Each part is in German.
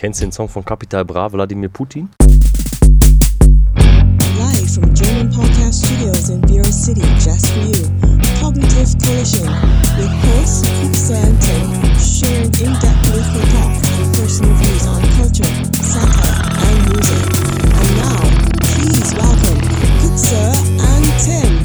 Kennst du den Song von Capital Bra, Wladimir Putin? Live from German Podcast Studios in Vero City, just for you. Cognitive Collision with hosts Tim, sharing in-depth political talk and personal views on culture, satire, and music. And now, please welcome Kuxa and Tim.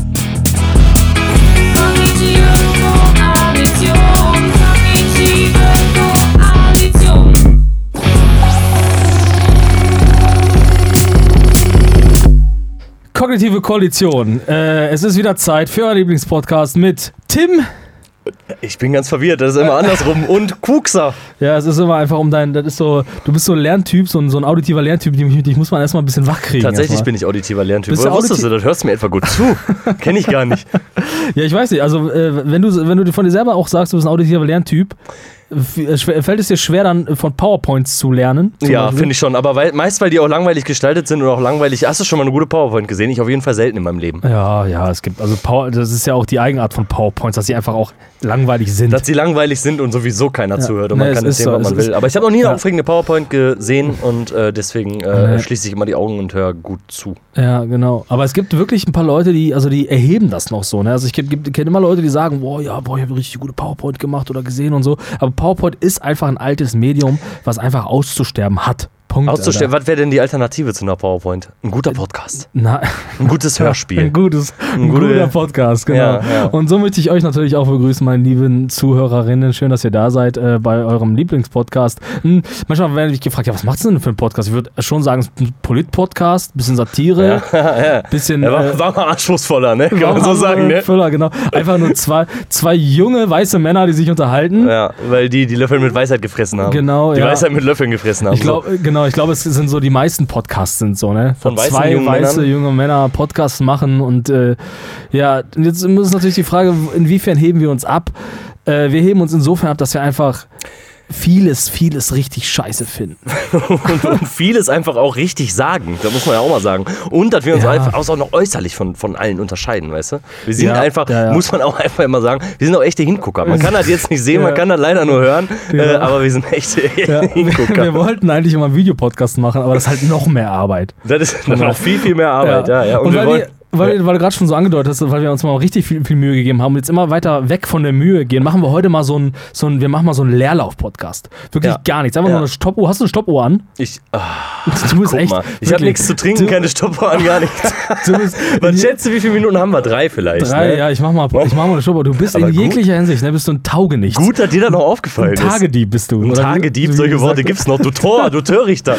Kognitive Koalition. Äh, es ist wieder Zeit für euer Lieblingspodcast mit Tim. Ich bin ganz verwirrt, das ist immer andersrum. Und Kuxer. Ja, es ist immer einfach um dein, das ist so, du bist so ein Lerntyp, so ein, so ein auditiver Lerntyp, dich, dich muss man erstmal ein bisschen wachkriegen. Tatsächlich bin ich auditiver Lerntyp. Bist du Woher wusstest du das? Hörst du mir etwa gut zu? Kenn ich gar nicht. Ja, ich weiß nicht, also äh, wenn, du, wenn du von dir selber auch sagst, du bist ein auditiver Lerntyp, äh, fällt es dir schwer dann von PowerPoints zu lernen? Ja, finde ich schon. Aber weil, meist, weil die auch langweilig gestaltet sind und auch langweilig. Hast du schon mal eine gute PowerPoint gesehen? Ich auf jeden Fall selten in meinem Leben. Ja, ja, es gibt, also Power, das ist ja auch die Eigenart von PowerPoints, dass sie einfach auch langweilig sind. Dass sie langweilig sind und sowieso keiner zuhört und Nee, man kann erzählen, so, was man will. Aber ich habe noch nie eine Ja. aufregende PowerPoint gesehen und äh, deswegen äh, Nee. schließe ich immer die Augen und höre gut zu. Ja, genau. Aber es gibt wirklich ein paar Leute, die, also die erheben das noch so. Ne? Also ich kenne immer Leute, die sagen, boah, ja, boah, ich habe eine richtig gute PowerPoint gemacht oder gesehen und so. Aber PowerPoint ist einfach ein altes Medium, was einfach auszusterben hat. Punkt. Auszustellen, Alter. was wäre denn die Alternative zu einer PowerPoint? Ein guter Podcast. Na, Ein gutes Hörspiel. ein gutes, ein, Ein gute- guter Podcast, genau. Ja, ja. Und so möchte ich euch natürlich auch begrüßen, meine lieben Zuhörerinnen. Schön, dass ihr da seid äh, bei eurem Lieblingspodcast. Hm, manchmal werde ich gefragt, ja, was macht's denn für ein Podcast? Ich würde schon sagen, es ist ein Polit-Podcast, bisschen Satire, bisschen. Er war, äh, war mal anspruchsvoller, ne? Kann man so sagen, ne? Füller, genau. Einfach nur zwei, zwei junge weiße Männer, die sich unterhalten. Ja, weil die die Löffel mit Weisheit gefressen haben. Genau, Die ja. Weisheit mit Löffeln gefressen haben. Ich glaube, genau, ich glaube, es sind so die meisten Podcasts sind so, ne? Von weißen zwei jungen weiße Männern? junge Männer Podcasts machen und äh, ja, jetzt ist natürlich die Frage, inwiefern heben wir uns ab? Äh, wir heben uns insofern ab, dass wir einfach vieles, vieles richtig scheiße finden. und, und vieles einfach auch richtig sagen. Da muss man ja auch mal sagen. Und dass wir uns Ja. einfach auch noch äußerlich von, von allen unterscheiden, weißt du? Wir sind Ja, einfach, ja, muss man auch einfach immer sagen, wir sind auch echte Hingucker. Man kann das jetzt nicht sehen, man kann das leider nur hören, äh, aber wir sind echte Hingucker. wir wollten eigentlich immer einen Videopodcast machen, aber das ist halt noch mehr Arbeit. Das ist noch viel, viel mehr Arbeit. Ja. Ja, Und, wir weil, wir, weil, du gerade schon so angedeutet hast, weil wir uns mal richtig viel, viel Mühe gegeben haben und jetzt immer weiter weg von der Mühe gehen, machen wir heute mal so ein, so ein wir machen mal so einen Leerlauf-Podcast. Wirklich Ja. gar nichts. Einfach Ja. nur eine Stoppuhr. Hast du eine Stoppuhr an? ich, ah, Du bist echt. mal. Ich habe nichts zu trinken, du, keine Stoppuhr an, gar nichts. Du bist, Was schätze, wie viele Minuten haben wir? Drei vielleicht. Drei, ne? ja, ich mach mal, ich mach mal eine Stoppuhr. Du bist Aber in gut. jeglicher Hinsicht, ne, bist du ein Taugenichts. Gut, dass dir das noch aufgefallen Ein ist. Tagedieb bist du. Ein Tagedieb, solche Worte gibt's noch. Du Tor, du Törichter.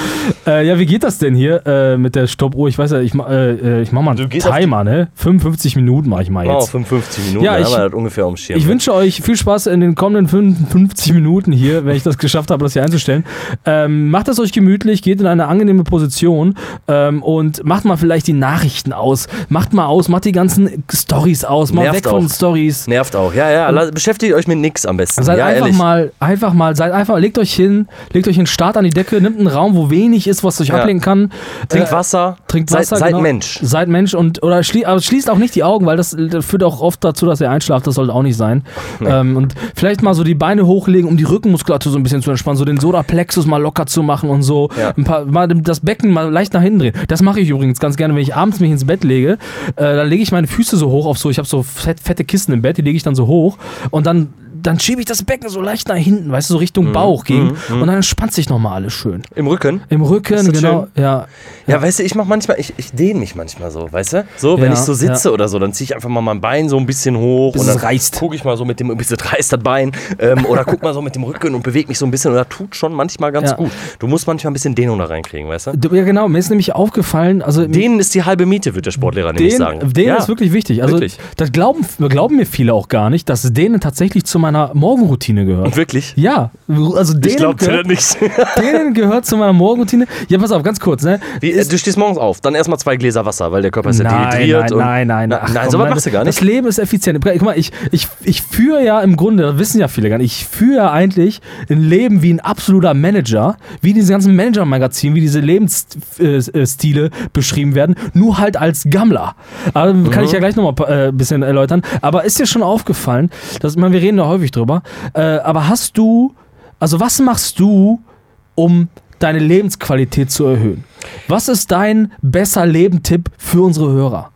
Äh, ja, wie geht das denn hier äh, mit der Stoppuhr? Ich weiß ja, ich, äh, äh, ich mach mal einen auf Timer, ne? 55 Minuten mache ich mal Oh, jetzt. 55 Minuten, Ja, ich- haben wir das ungefähr am Schirm. Ich wünsche euch viel Spaß in den kommenden 55 Minuten hier, wenn ich das geschafft habe, das hier einzustellen. Ähm, macht es euch gemütlich, geht in eine angenehme Position ähm, und macht mal vielleicht die Nachrichten aus. Macht mal aus, macht die ganzen Stories aus, mal Nervt weg von. Stories. Nervt auch. Ja, ja, la- beschäftigt euch mit nix am besten. Seid ja, einfach ehrlich. mal, einfach mal, seid einfach, legt euch hin, legt euch einen Start an die Decke, nimmt einen Raum, wo wenig ist, was euch Ja. ablenken kann. Trinkt Äh, Wasser. Trinkt Seid- Wasser. Seid genau. Mensch. Seid Mensch und oder schlie aber schließt auch nicht die Augen, weil das, das führt auch oft dazu, dass ihr einschlaft. Das sollte auch nicht sein. Ähm, und vielleicht mal so die Beine hochlegen, um die Rückenmuskulatur so ein bisschen zu entspannen, so den Solarplexus mal locker zu machen und so. Ja. Ein paar, mal das Becken mal leicht nach hinten drehen. Das mache ich übrigens ganz gerne, wenn ich abends mich ins Bett lege. Äh, dann lege ich meine Füße so hoch auf so, ich habe so fett, fette Kisten im Bett, die lege ich dann so hoch und dann dann schiebe ich das Becken so leicht nach hinten, weißt du, so Mhm. Richtung Bauch gegen. Und dann entspannt sich nochmal alles schön. Im Rücken. Im Rücken, genau. Ja. Ja, weißt du, ich mach manchmal, ich, ich dehne mich manchmal so, weißt du? So, wenn Ja, ich so sitze ja. oder so, dann ziehe ich einfach mal mein Bein so ein bisschen hoch Bis und dann reißt. gucke ich mal so mit dem, bis es reißt das Bein ähm, oder guck mal so mit dem Rücken und bewege mich so ein bisschen und das tut schon manchmal ganz gut. Du musst manchmal ein bisschen Dehnung da reinkriegen, weißt du? Ja, genau. Mir ist nämlich aufgefallen, also Dehnen ist die halbe Miete, wird der Sportlehrer nämlich sagen. den ja. ist wirklich wichtig. Also wirklich. das glauben, glauben mir viele auch gar nicht, dass Dehnen tatsächlich zu meiner Morgenroutine gehört. Wirklich? Ja, also Ich glaube dir das nicht. Dehnen gehört zu meiner Morgenroutine. Ja, pass auf, ganz kurz, ne? Wie, äh, du stehst morgens auf, dann erstmal zwei Gläser Wasser, weil der Körper ist ja Nein, dehydriert. nein, und nein, nein, Na, Ach, nein, komm, so was nein, machst du gar Das nicht. Leben ist effizient. Guck mal, ich, ich, ich führe ja im Grunde, das wissen ja viele gar nicht, ich führe ja eigentlich ein Leben wie ein absoluter Manager, wie diese ganzen Manager-Magazine, wie diese Lebensstile beschrieben werden, nur halt als Gammler. Aber kann ich ja gleich nochmal äh, ein bisschen erläutern. Aber ist dir schon aufgefallen, dass, ich meine, wir reden da häufig drüber, äh, aber hast du, also was machst du, um deine Lebensqualität zu erhöhen? Was ist dein besser Leben-Tipp für unsere Hörer?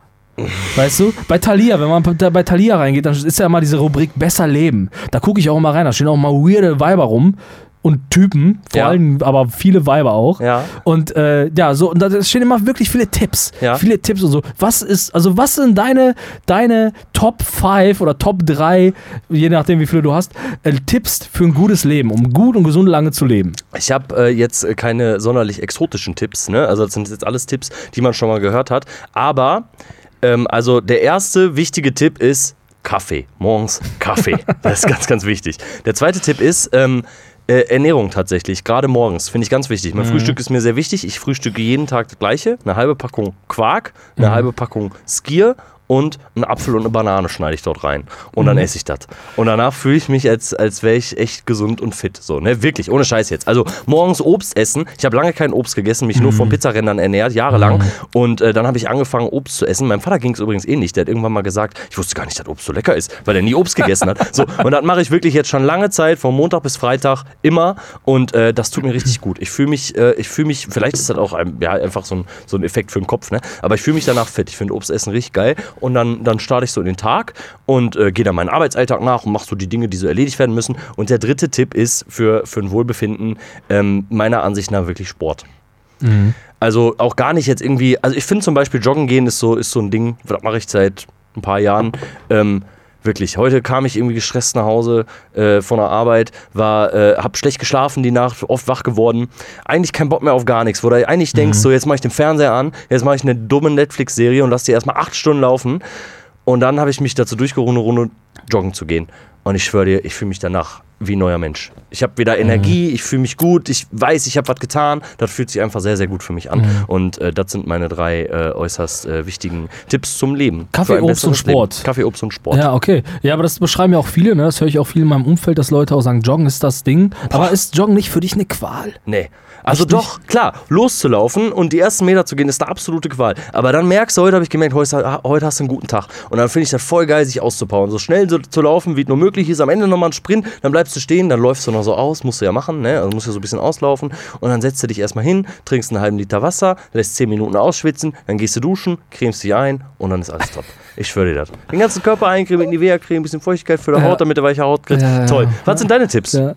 Weißt du, bei Thalia, wenn man bei Thalia reingeht, dann ist ja immer diese Rubrik Besser Leben. Da gucke ich auch immer rein, da stehen auch mal weirde Weiber rum und Typen, vor Ja. allem aber viele Weiber auch. Ja. Und äh, ja, so, und da stehen immer wirklich viele Tipps. Ja. Viele Tipps und so. Was ist, also was sind deine, deine Top 5 oder Top 3, je nachdem wie viele du hast, äh, Tipps für ein gutes Leben, um gut und gesund lange zu leben? Ich habe äh, jetzt äh, keine sonderlich exotischen Tipps, ne? Also das sind jetzt alles Tipps, die man schon mal gehört hat. Aber ähm, also der erste wichtige Tipp ist Kaffee. Morgens Kaffee. das ist ganz, ganz wichtig. Der zweite Tipp ist ähm, äh, Ernährung tatsächlich, gerade morgens, finde ich ganz wichtig. Mein Frühstück ist mir sehr wichtig. Ich frühstücke jeden Tag das gleiche. Eine halbe Packung Quark, eine halbe Packung Skier und einen Apfel und eine Banane schneide ich dort rein. Und dann esse ich das. Und danach fühle ich mich, als, als wäre ich echt gesund und fit. So, ne? Wirklich, ohne Scheiß jetzt. Also morgens Obst essen. Ich habe lange kein Obst gegessen, mich nur von Pizzarändern ernährt, jahrelang. Und äh, dann habe ich angefangen, Obst zu essen. Meinem Vater ging es übrigens ähnlich. Der hat irgendwann mal gesagt, ich wusste gar nicht, dass Obst so lecker ist, weil er nie Obst gegessen hat. So, und das mache ich wirklich jetzt schon lange Zeit, von Montag bis Freitag, immer. Und äh, das tut mir richtig gut. Ich fühle mich, äh, ich fühle mich, vielleicht ist das auch ein, ja, einfach so ein, so ein Effekt für den Kopf, ne? Aber ich fühle mich danach fit. Ich finde Obst essen richtig geil. Und dann, dann starte ich so in den Tag und äh, gehe dann meinen Arbeitsalltag nach und mache so die Dinge, die so erledigt werden müssen. Und der dritte Tipp ist für, für ein Wohlbefinden ähm, meiner Ansicht nach wirklich Sport. Also auch gar nicht jetzt irgendwie, also ich finde zum Beispiel Joggen gehen ist so, ist so ein Ding, das mache ich seit ein paar Jahren. Ähm, wirklich, heute kam ich irgendwie gestresst nach Hause äh, von der Arbeit, war, äh, hab schlecht geschlafen die Nacht, oft wach geworden. Eigentlich kein Bock mehr auf gar nichts, wo du eigentlich denkst, so jetzt mache ich den Fernseher an, jetzt mache ich eine dumme Netflix-Serie und lass die erstmal acht Stunden laufen. Und dann habe ich mich dazu durchgerungen, eine Runde joggen zu gehen. Und ich schwöre dir, ich fühle mich danach wie ein neuer Mensch. Ich habe wieder Energie, ich fühle mich gut, ich weiß, ich habe was getan. Das fühlt sich einfach sehr, sehr gut für mich an. Und äh, das sind meine drei äh, äußerst äh, wichtigen Tipps zum Leben. Kaffee, Obst und Sport. Leben. Kaffee, Obst und Sport. Ja, okay. Ja, aber das beschreiben ja auch viele, ne? Das höre ich auch viel in meinem Umfeld, dass Leute auch sagen, Joggen ist das Ding. Aber ist Joggen nicht für dich eine Qual? Nee. Also Echt doch, klar, loszulaufen und die ersten Meter zu gehen, ist eine absolute Qual. Aber dann merkst du, heute habe ich gemerkt, heute, heute hast du einen guten Tag. Und dann finde ich das voll geil, sich auszupowern. So schnell so, zu laufen, wie es nur möglich ist. Am Ende nochmal ein Sprint, dann bleibst du stehen, dann läufst du noch so aus, musst du ja machen, ne? Also musst du so ein bisschen auslaufen. Und dann setzt du dich erstmal hin, trinkst einen halben Liter Wasser, lässt 10 Minuten ausschwitzen, dann gehst du duschen, cremst dich ein und dann ist alles top. Ich schwöre dir das. Den ganzen Körper eincremen mit Nivea-Creme, ein bisschen Feuchtigkeit für die Ja. Haut, damit du weiche Haut kriegst. Ja, ja, Toll. ja. Was sind deine Tipps? Ja.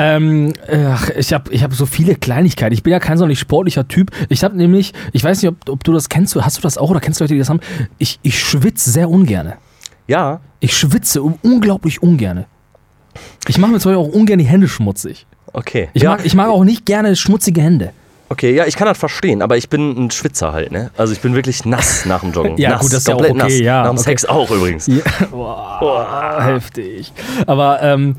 Ähm, ach, ich habe ich hab so viele Kleinigkeiten. Ich bin ja kein sonderlich sportlicher Typ. Ich habe nämlich, ich weiß nicht, ob, ob du das kennst, hast du das auch oder kennst du Leute, die das haben? Ich, ich schwitze sehr ungerne. Ja, Ich schwitze un- unglaublich ungerne. Ich mache mir zum Beispiel auch ungern die Hände schmutzig. okay. Ich, ja. mag, ich mag auch nicht gerne schmutzige Hände. Okay, ja, ich kann das verstehen, aber ich bin ein Schwitzer halt, ne? Also ich bin wirklich nass nach dem Joggen. Ja, nass, gut, das ist ja auch okay, nass. ja, Nach dem okay. Sex auch übrigens. Ja. Boah, heftig. Aber ähm,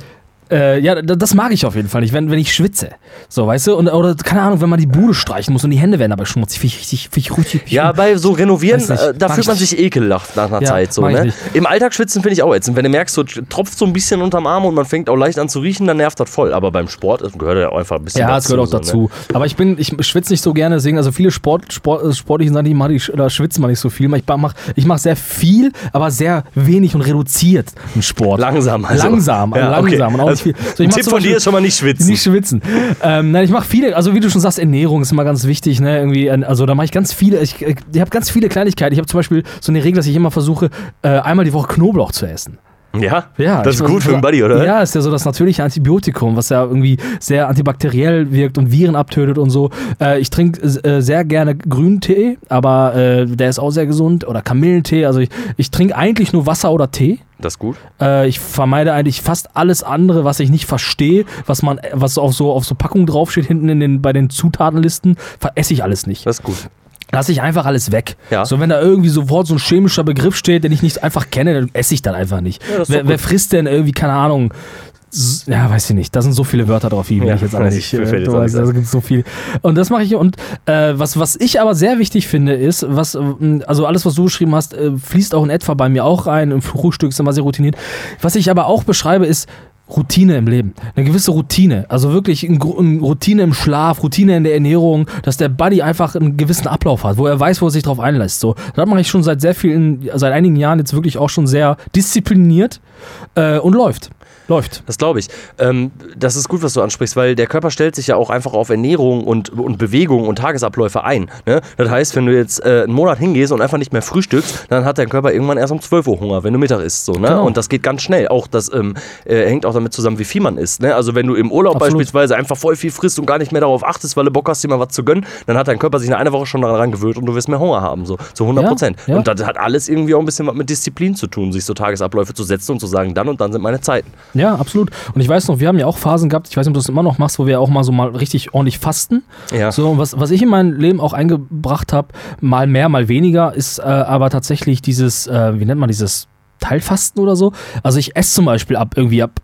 äh, ja, das mag ich auf jeden Fall nicht, wenn, wenn ich schwitze. So, weißt du? Und, oder keine Ahnung, wenn man die Bude streichen muss und die Hände werden dabei schmutzig. Finde ich richtig, find ich richtig. Ja, bei so Renovieren, äh, da fühlt man sich ekelhaft nach einer Ja, Zeit. So, ne? Im Alltag schwitzen finde ich auch ätzend. Wenn du merkst, so tropft so ein bisschen unterm Arm und man fängt auch leicht an zu riechen, dann nervt das voll. Aber beim Sport gehört ja auch einfach ein bisschen Ja, dazu. das gehört auch so, Ne? dazu. Aber ich bin, ich schwitze nicht so gerne, deswegen, also viele Sport, Sport, äh, sportlichen Sachen, die mache ich, oder schwitzen man nicht so viel. Ich mache ich mach sehr viel, aber sehr wenig und reduziert im Sport. Langsam, also. Langsam, Ja, langsam. okay. Und auch nicht viel. So, Tipp von dir ist schon mal nicht schwitzen. Nicht schwitzen. ähm, nein, ich mache viele, also wie du schon sagst, Ernährung ist immer ganz wichtig, ne? Irgendwie, äh, also da mache ich ganz viele, ich, ich, ich habe ganz viele Kleinigkeiten. Ich habe zum Beispiel so eine Regel, dass ich immer versuche, äh, einmal die Woche Knoblauch zu essen. Ja? Ja, Das ist gut für den Buddy, oder? Ja, ist ja so das natürliche Antibiotikum, was ja irgendwie sehr antibakteriell wirkt und Viren abtötet und so. Äh, ich trinke äh, sehr gerne Grüntee, aber äh, der ist auch sehr gesund. Oder Kamillentee. Also ich, ich trinke eigentlich nur Wasser oder Tee. Das ist gut. Äh, ich vermeide eigentlich fast alles andere, was ich nicht verstehe, was man, was auf so auf so Packungen draufsteht, hinten in den, bei den Zutatenlisten, ver- esse ich alles nicht. Das ist gut. Lass ich einfach alles weg. Ja. So, wenn da irgendwie sofort so ein chemischer Begriff steht, den ich nicht einfach kenne, dann esse ich dann einfach nicht. Ja, wer, wer frisst denn irgendwie, keine Ahnung, ja, weiß ich nicht. Da sind so viele Wörter drauf, die Ja, ich jetzt alle nicht. ich, äh, du gibt so viel. Und das mache ich. Und äh, was, was ich aber sehr wichtig finde, ist, was, ähm, also alles, was du geschrieben hast, äh, fließt auch in etwa bei mir auch rein. Im Frühstück ist immer sehr routiniert. Was ich aber auch beschreibe, ist, Routine im Leben. Eine gewisse Routine. Also wirklich ein, Gru- ein Routine im Schlaf, Routine in der Ernährung, dass der Buddy einfach einen gewissen Ablauf hat, wo er weiß, wo er sich drauf einlässt. So, das mache ich schon seit sehr vielen, seit einigen Jahren jetzt wirklich auch schon sehr diszipliniert äh, und läuft. läuft. Das glaube ich. Ähm, das ist gut, was du ansprichst, weil der Körper stellt sich ja auch einfach auf Ernährung und, und Bewegung und Tagesabläufe ein. Ne? Das heißt, wenn du jetzt äh, einen Monat hingehst und einfach nicht mehr frühstückst, dann hat dein Körper irgendwann erst um 12 Uhr Hunger, wenn du Mittag isst. So, ne? Genau. Und das geht ganz schnell. Auch das ähm, äh, hängt auch damit zusammen, wie viel man isst. Ne? Also wenn du im Urlaub Absolut. beispielsweise einfach voll viel frisst und gar nicht mehr darauf achtest, weil du Bock hast, dir mal was zu gönnen, dann hat dein Körper sich in einer Woche schon daran gewöhnt und du wirst mehr Hunger haben. So zu 100 Prozent. Ja, ja. Und das hat alles irgendwie auch ein bisschen was mit Disziplin zu tun, sich so Tagesabläufe zu setzen und zu sagen, dann und dann sind meine Zeiten. Ja, absolut. Und ich weiß noch, wir haben ja auch Phasen gehabt, ich weiß nicht, ob du das immer noch machst, wo wir auch mal so mal richtig ordentlich fasten. Ja. So, was, was ich in mein Leben auch eingebracht habe, mal mehr, mal weniger, ist äh, aber tatsächlich dieses, äh, wie nennt man dieses Teilfasten oder so. Also ich esse zum Beispiel ab irgendwie ab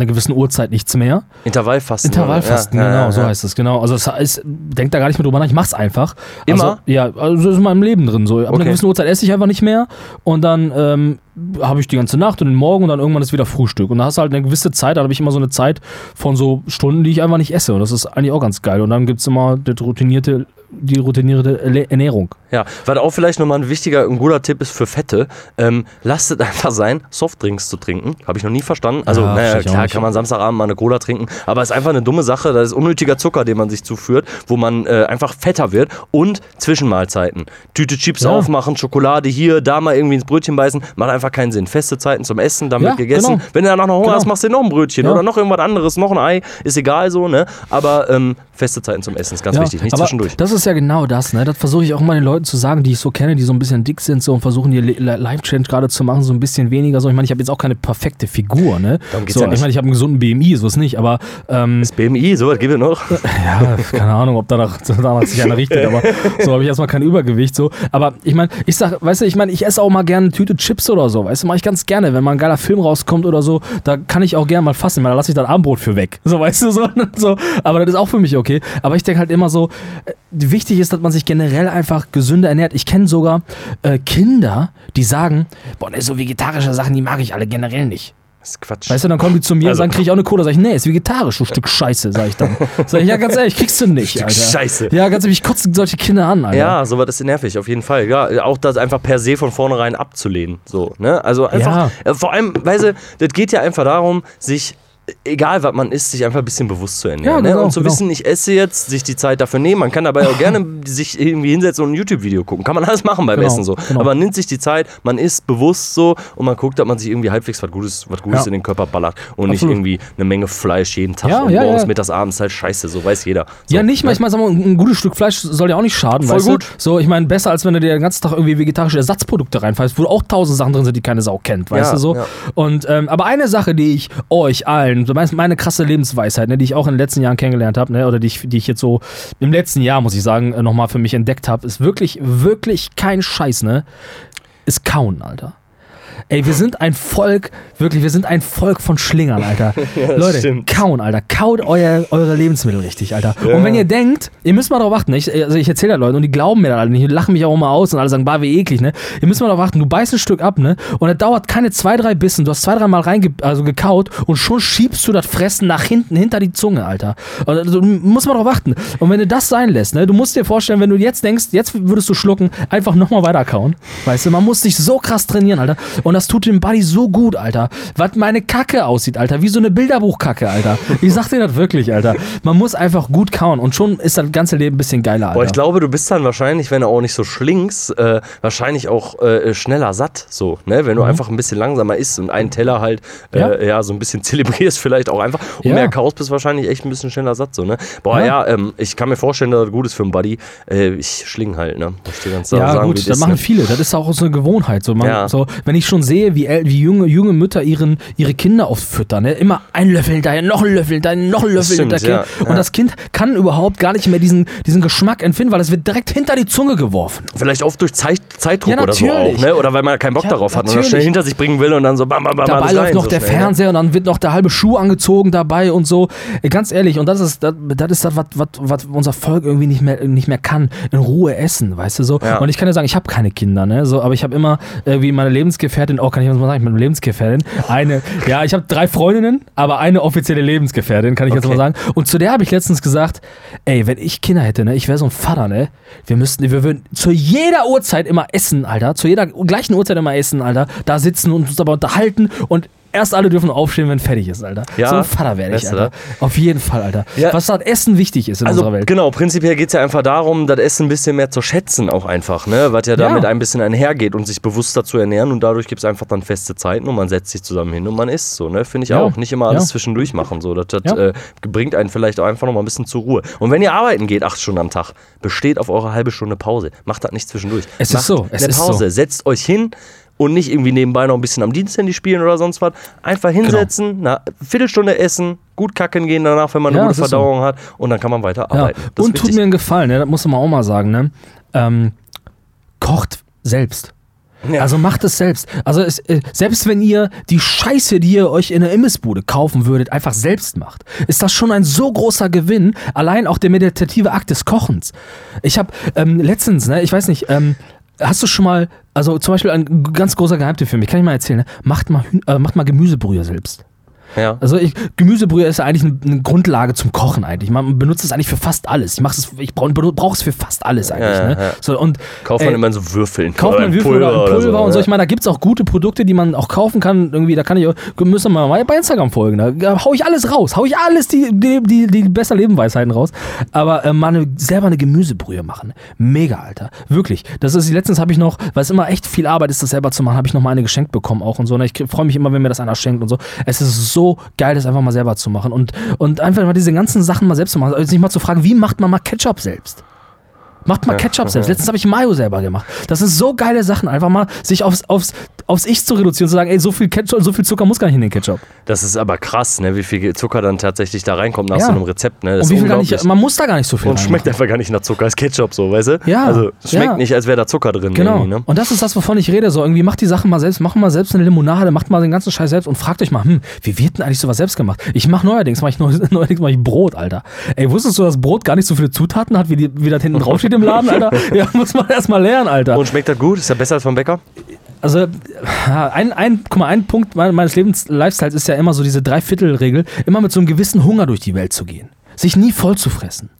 einer gewissen Uhrzeit nichts mehr. Intervallfasten. Intervallfasten, Ja, genau, ja, so heißt es, genau. Also das heißt, denk da gar nicht mehr drüber nach, ich mach's einfach. Immer? Also, ja, also das ist in meinem Leben drin. So. Ab Okay. einer gewissen Uhrzeit esse ich einfach nicht mehr und dann ähm, habe ich die ganze Nacht und den Morgen und dann irgendwann ist wieder Frühstück. Und dann hast du halt eine gewisse Zeit, da habe ich immer so eine Zeit von so Stunden, die ich einfach nicht esse. Und das ist eigentlich auch ganz geil. Und dann gibt es immer das routinierte, die routinierte Ernährung. Ja, was auch vielleicht nochmal ein wichtiger, ein guter Tipp ist für Fette, ähm, lasst es einfach sein, Softdrinks zu trinken. Habe ich noch nie verstanden. Also, Ja, naja, klar, kann man Samstagabend mal eine Cola trinken, aber es ist einfach eine dumme Sache. Das ist unnötiger Zucker, den man sich zuführt, wo man äh, einfach fetter wird. Und Zwischenmahlzeiten. Tüte Chips Ja. aufmachen, Schokolade hier, da mal irgendwie ins Brötchen beißen, macht einfach keinen Sinn. Feste Zeiten zum Essen, dann Ja, gegessen. genau. Wenn du danach noch Hunger Genau. hast, machst du dir noch ein Brötchen oder noch irgendwas anderes, noch ein Ei, ist egal so, ne? Aber ähm, feste Zeiten zum Essen ist ganz wichtig, nicht zwischendurch. Das ist ja genau das, ne? Das versuche ich auch mal den Leuten zu sagen, die ich so kenne, die so ein bisschen dick sind so und versuchen, ihr Life-Change gerade zu machen, so ein bisschen weniger so. Ich meine, ich habe jetzt auch keine perfekte Figur, ne? Darum geht's so, ja nicht. Ich meine, ich habe einen gesunden BMI, so ist nicht, aber ähm, Das BMI, sowas gibt es noch. ja, keine Ahnung, ob danach, danach sich einer richtet, aber so habe ich erstmal kein Übergewicht. So. Aber ich meine, ich sag, weißt du, ich meine, ich esse auch mal gerne eine Tüte Chips oder so, weißt du, mache ich ganz gerne. Wenn mal ein geiler Film rauskommt oder so, da kann ich auch gerne mal fasten, weil da lasse ich dann Abendbrot für weg. So, weißt du, so, so. Aber das ist auch für mich okay. Aber ich denke halt immer so, äh, wichtig ist, dass man sich generell einfach gesünder ernährt. Ich kenne sogar äh, Kinder, die sagen, boah, ne, so vegetarische Sachen, die mag ich alle generell nicht. Das ist Quatsch. Weißt du, dann kommen die zu mir Also- und sagen, krieg ich auch eine Cola. Sag ich, nee, ist vegetarisch, du Stück Scheiße, sag ich dann. Sag ich, ja, ganz ehrlich, kriegst du nicht, Stück Alter. Scheiße. Ja, ganz ehrlich, ich kotze solche Kinder an, Alter. Ja, sowas ist nervig, auf jeden Fall. Ja, auch das einfach per se von vornherein abzulehnen. So, ne? Also einfach, äh, vor allem, weißt du, das geht ja einfach darum, sich, egal was man isst, sich einfach ein bisschen bewusst zu ernähren. Ja, ne? genau, Und zu genau. wissen, ich esse jetzt, sich die Zeit dafür nehmen. Man kann dabei auch gerne sich irgendwie hinsetzen und ein YouTube-Video gucken. Kann man alles machen beim Genau, Essen so. genau. Aber man nimmt sich die Zeit, man isst bewusst so und man guckt, dass man sich irgendwie halbwegs was Gutes, was Gutes Ja. in den Körper ballert und nicht Absolut. irgendwie eine Menge Fleisch jeden Tag Ja, und ja, morgens, ja. mittags, abends halt scheiße, so weiß jeder. So, Ja, nicht ne? ich meine, sag mal, ein gutes Stück Fleisch soll ja auch nicht schaden, Voll weißt gut. du? So, ich meine, besser als wenn du dir den ganzen Tag irgendwie vegetarische Ersatzprodukte reinfällst, wo auch tausend Sachen drin sind, die keine Sau kennt, weißt du so? Und, ähm, aber eine Sache, die ich euch allen, so meine, meine krasse Lebensweisheit, ne, die ich auch in den letzten Jahren kennengelernt habe, ne, oder die ich, die ich jetzt so im letzten Jahr, muss ich sagen, äh, nochmal für mich entdeckt habe, ist wirklich, wirklich kein Scheiß, ne? Ist Kauen, Alter. Ey, wir sind ein Volk, wirklich, wir sind ein Volk von Schlingern, Alter. Leute, stimmt. kauen, Alter. Kaut euer, eure Lebensmittel richtig, Alter. Und wenn ihr denkt, ihr müsst mal darauf achten, ich, also ich erzähle das Leuten und die glauben mir dann alle nicht, die lachen mich auch immer aus und alle sagen, bah, wie eklig, ne? Ihr müsst mal darauf achten, du beißt ein Stück ab, ne? Und es dauert keine zwei, drei Bissen, du hast zwei, drei Mal reinge also gekaut und schon schiebst du das Fressen nach hinten, hinter die Zunge, Alter. Also, du musst mal darauf achten. Und wenn du das sein lässt, ne? Du musst dir vorstellen, wenn du jetzt denkst, jetzt würdest du schlucken, einfach nochmal weiter kauen. Weißt du, man muss sich so krass trainieren, Alter. Und das tut dem Body so gut, Alter. Was meine Kacke aussieht, Alter. Wie so eine Bilderbuchkacke, Alter. Ich sag dir das wirklich, Alter. Man muss einfach gut kauen und schon ist das ganze Leben ein bisschen geiler, Alter. Boah, ich glaube, du bist dann wahrscheinlich, wenn du auch nicht so schlingst, äh, wahrscheinlich auch äh, schneller satt. So, ne? Wenn du einfach ein bisschen langsamer isst und einen Teller halt äh, ja. Mhm. Ja. so ein bisschen zelebrierst, vielleicht auch einfach. Und Ja. mehr kaust, bist du wahrscheinlich echt ein bisschen schneller satt. So, ne? Boah, ja, Ja. ähm, ich kann mir vorstellen, dass das gut ist für einen Buddy. Äh, ich schling halt, ne? Ich ganz Ja, sagen, gut, das machen ne? viele. Das ist auch so eine Gewohnheit. So, man, so, wenn ich schon sehe, wie, wie junge, junge Mütter ihren, ihre Kinder auffüttern, ne? immer ein Löffel hinterher, noch ein Löffel hinterher, noch ein Löffel stimmt, hinterher. ja, Und ja. das Kind kann überhaupt gar nicht mehr diesen, diesen Geschmack empfinden, weil es wird direkt hinter die Zunge geworfen. Vielleicht oft durch Zeit, Zeitdruck Ja, oder so auch, natürlich. ne? Oder weil man keinen Bock darauf hat und das natürlich. schnell hinter sich bringen will und dann so bam, bam, bam, Dabei alles läuft rein, noch so der schnell, ne? Fernseher und dann wird noch der halbe Schuh angezogen dabei und so. Ey, Ganz ehrlich, und das ist das, das, ist das was, was, was unser Volk irgendwie nicht mehr, nicht mehr kann. In Ruhe essen, weißt du so. Und ich kann ja sagen, ich habe keine Kinder, ne? So, aber ich habe immer, äh, wie meine Lebensgefährtin, oh, kann ich was mal sagen, meine Lebensgefährtin, eine, ja, ich habe drei Freundinnen, aber eine offizielle Lebensgefährtin, kann ich jetzt Okay. mal sagen. Und zu der habe ich letztens gesagt, ey, wenn ich Kinder hätte, ne, ich wäre so ein Vater, ne? Wir müssten, wir würden zu jeder Uhrzeit immer essen, Alter. Zu jeder gleichen Uhrzeit immer essen, Alter. Da sitzen und uns aber unterhalten und erst alle dürfen aufstehen, wenn fertig ist, Alter. Ja, so ein Vater werde ich, Alter. Auf jeden Fall, Alter. Ja. Was das Essen wichtig ist in Also unserer Welt. genau, prinzipiell geht es ja einfach darum, das Essen ein bisschen mehr zu schätzen auch einfach, ne? Was ja damit ein bisschen einhergeht und sich bewusster zu ernähren und dadurch gibt es einfach dann feste Zeiten und man setzt sich zusammen hin und man isst so, ne? Finde ich Ja. auch. Nicht immer alles Ja. zwischendurch machen, so. Das, das Ja. äh, bringt einen vielleicht auch einfach noch mal ein bisschen zur Ruhe. Und wenn ihr arbeiten geht, acht Stunden am Tag, besteht auf eure halbe Stunde Pause. Macht das nicht zwischendurch. Es ist Macht so, es eine ist Pause. Setzt euch hin und nicht irgendwie nebenbei noch ein bisschen am Diensthandy spielen oder sonst was. Einfach hinsetzen, eine Viertelstunde essen, gut kacken gehen danach, wenn man eine Ja, gute ist so. Verdauung hat und dann kann man weiter Ja. arbeiten. Das Und tut mir einen Gefallen, ne? das muss man auch mal sagen, ne? Ähm, kocht selbst. Ja. Also macht es selbst. Also es, äh, selbst wenn ihr die Scheiße, die ihr euch in der Imbissbude kaufen würdet, einfach selbst macht, ist das schon ein so großer Gewinn. Allein auch der meditative Akt des Kochens. Ich habe ähm, letztens, ne, ich weiß nicht, ähm, hast du schon mal, also zum Beispiel ein ganz großer Geheimtipp für mich, kann ich mal erzählen, ne? macht mal, äh, macht mal Gemüsebrühe selbst. Ja. Also ich, Gemüsebrühe ist ja eigentlich eine, eine Grundlage zum Kochen eigentlich. Man benutzt es eigentlich für fast alles. Ich, mach's ich brauche es für fast alles eigentlich. Ja, ne? ja. So, und, Kauft man ey, immer in so Würfeln. Kauft oder man Würfel oder, oder Pulver und so. ja. Ich meine, da gibt es auch gute Produkte, die man auch kaufen kann. Irgendwie, da kann ich, müssen wir mal bei Instagram folgen. Da, hau ich alles raus. Hau ich alles die, die, die, die besser Lebenweisheiten raus. Aber äh, mal eine, selber eine Gemüsebrühe machen. Mega, Alter. Wirklich. Das ist, letztens habe ich noch, weil es immer echt viel Arbeit ist, das selber zu machen, habe ich noch mal eine geschenkt bekommen auch und so. Und ich freue mich immer, wenn mir das einer schenkt und so. Es ist so geil, das einfach mal selber zu machen. Und, und einfach mal diese ganzen Sachen mal selbst zu machen. Also sich mal zu fragen, wie macht man mal Ketchup selbst? Macht mal Ketchup selbst. Letztens habe ich Mayo selber gemacht. Das sind so geile Sachen. Einfach mal sich aufs, aufs, aufs Ich zu reduzieren, zu sagen, ey, so viel Ketchup, so viel Zucker muss gar nicht in den Ketchup. Das ist aber krass, ne, wie viel Zucker dann tatsächlich da reinkommt nach Ja. so einem Rezept. Ne? Das Und ist wie viel gar nicht, man muss da gar nicht so viel und schmeckt einfach gar nicht nach Zucker, als Ketchup so, weißt du? Ja, Also es schmeckt ja. nicht, als wäre da Zucker drin. Genau. Ne? Und das ist das, wovon ich rede. So, irgendwie macht die Sachen mal selbst, macht mal selbst eine Limonade, macht mal den ganzen Scheiß selbst und fragt euch mal, hm, wie wird denn eigentlich sowas selbst gemacht? Ich mache neuerdings, mach ich neu, neuerdings mach ich Brot, Alter. Ey, wusstest du, dass Brot gar nicht so viele Zutaten hat, wie, die, wie das hinten draufsteht im Laden, Alter? Ja, muss man erst mal lernen, Alter. Und schmeckt das gut? Ist das besser als vom Bäcker? Also, ja, ein, ein, guck mal, ein Punkt me- meines Lebens, Lifestyles ist ja immer so diese Dreiviertelregel, immer mit so einem gewissen Hunger durch die Welt zu gehen. Sich nie voll zu fressen.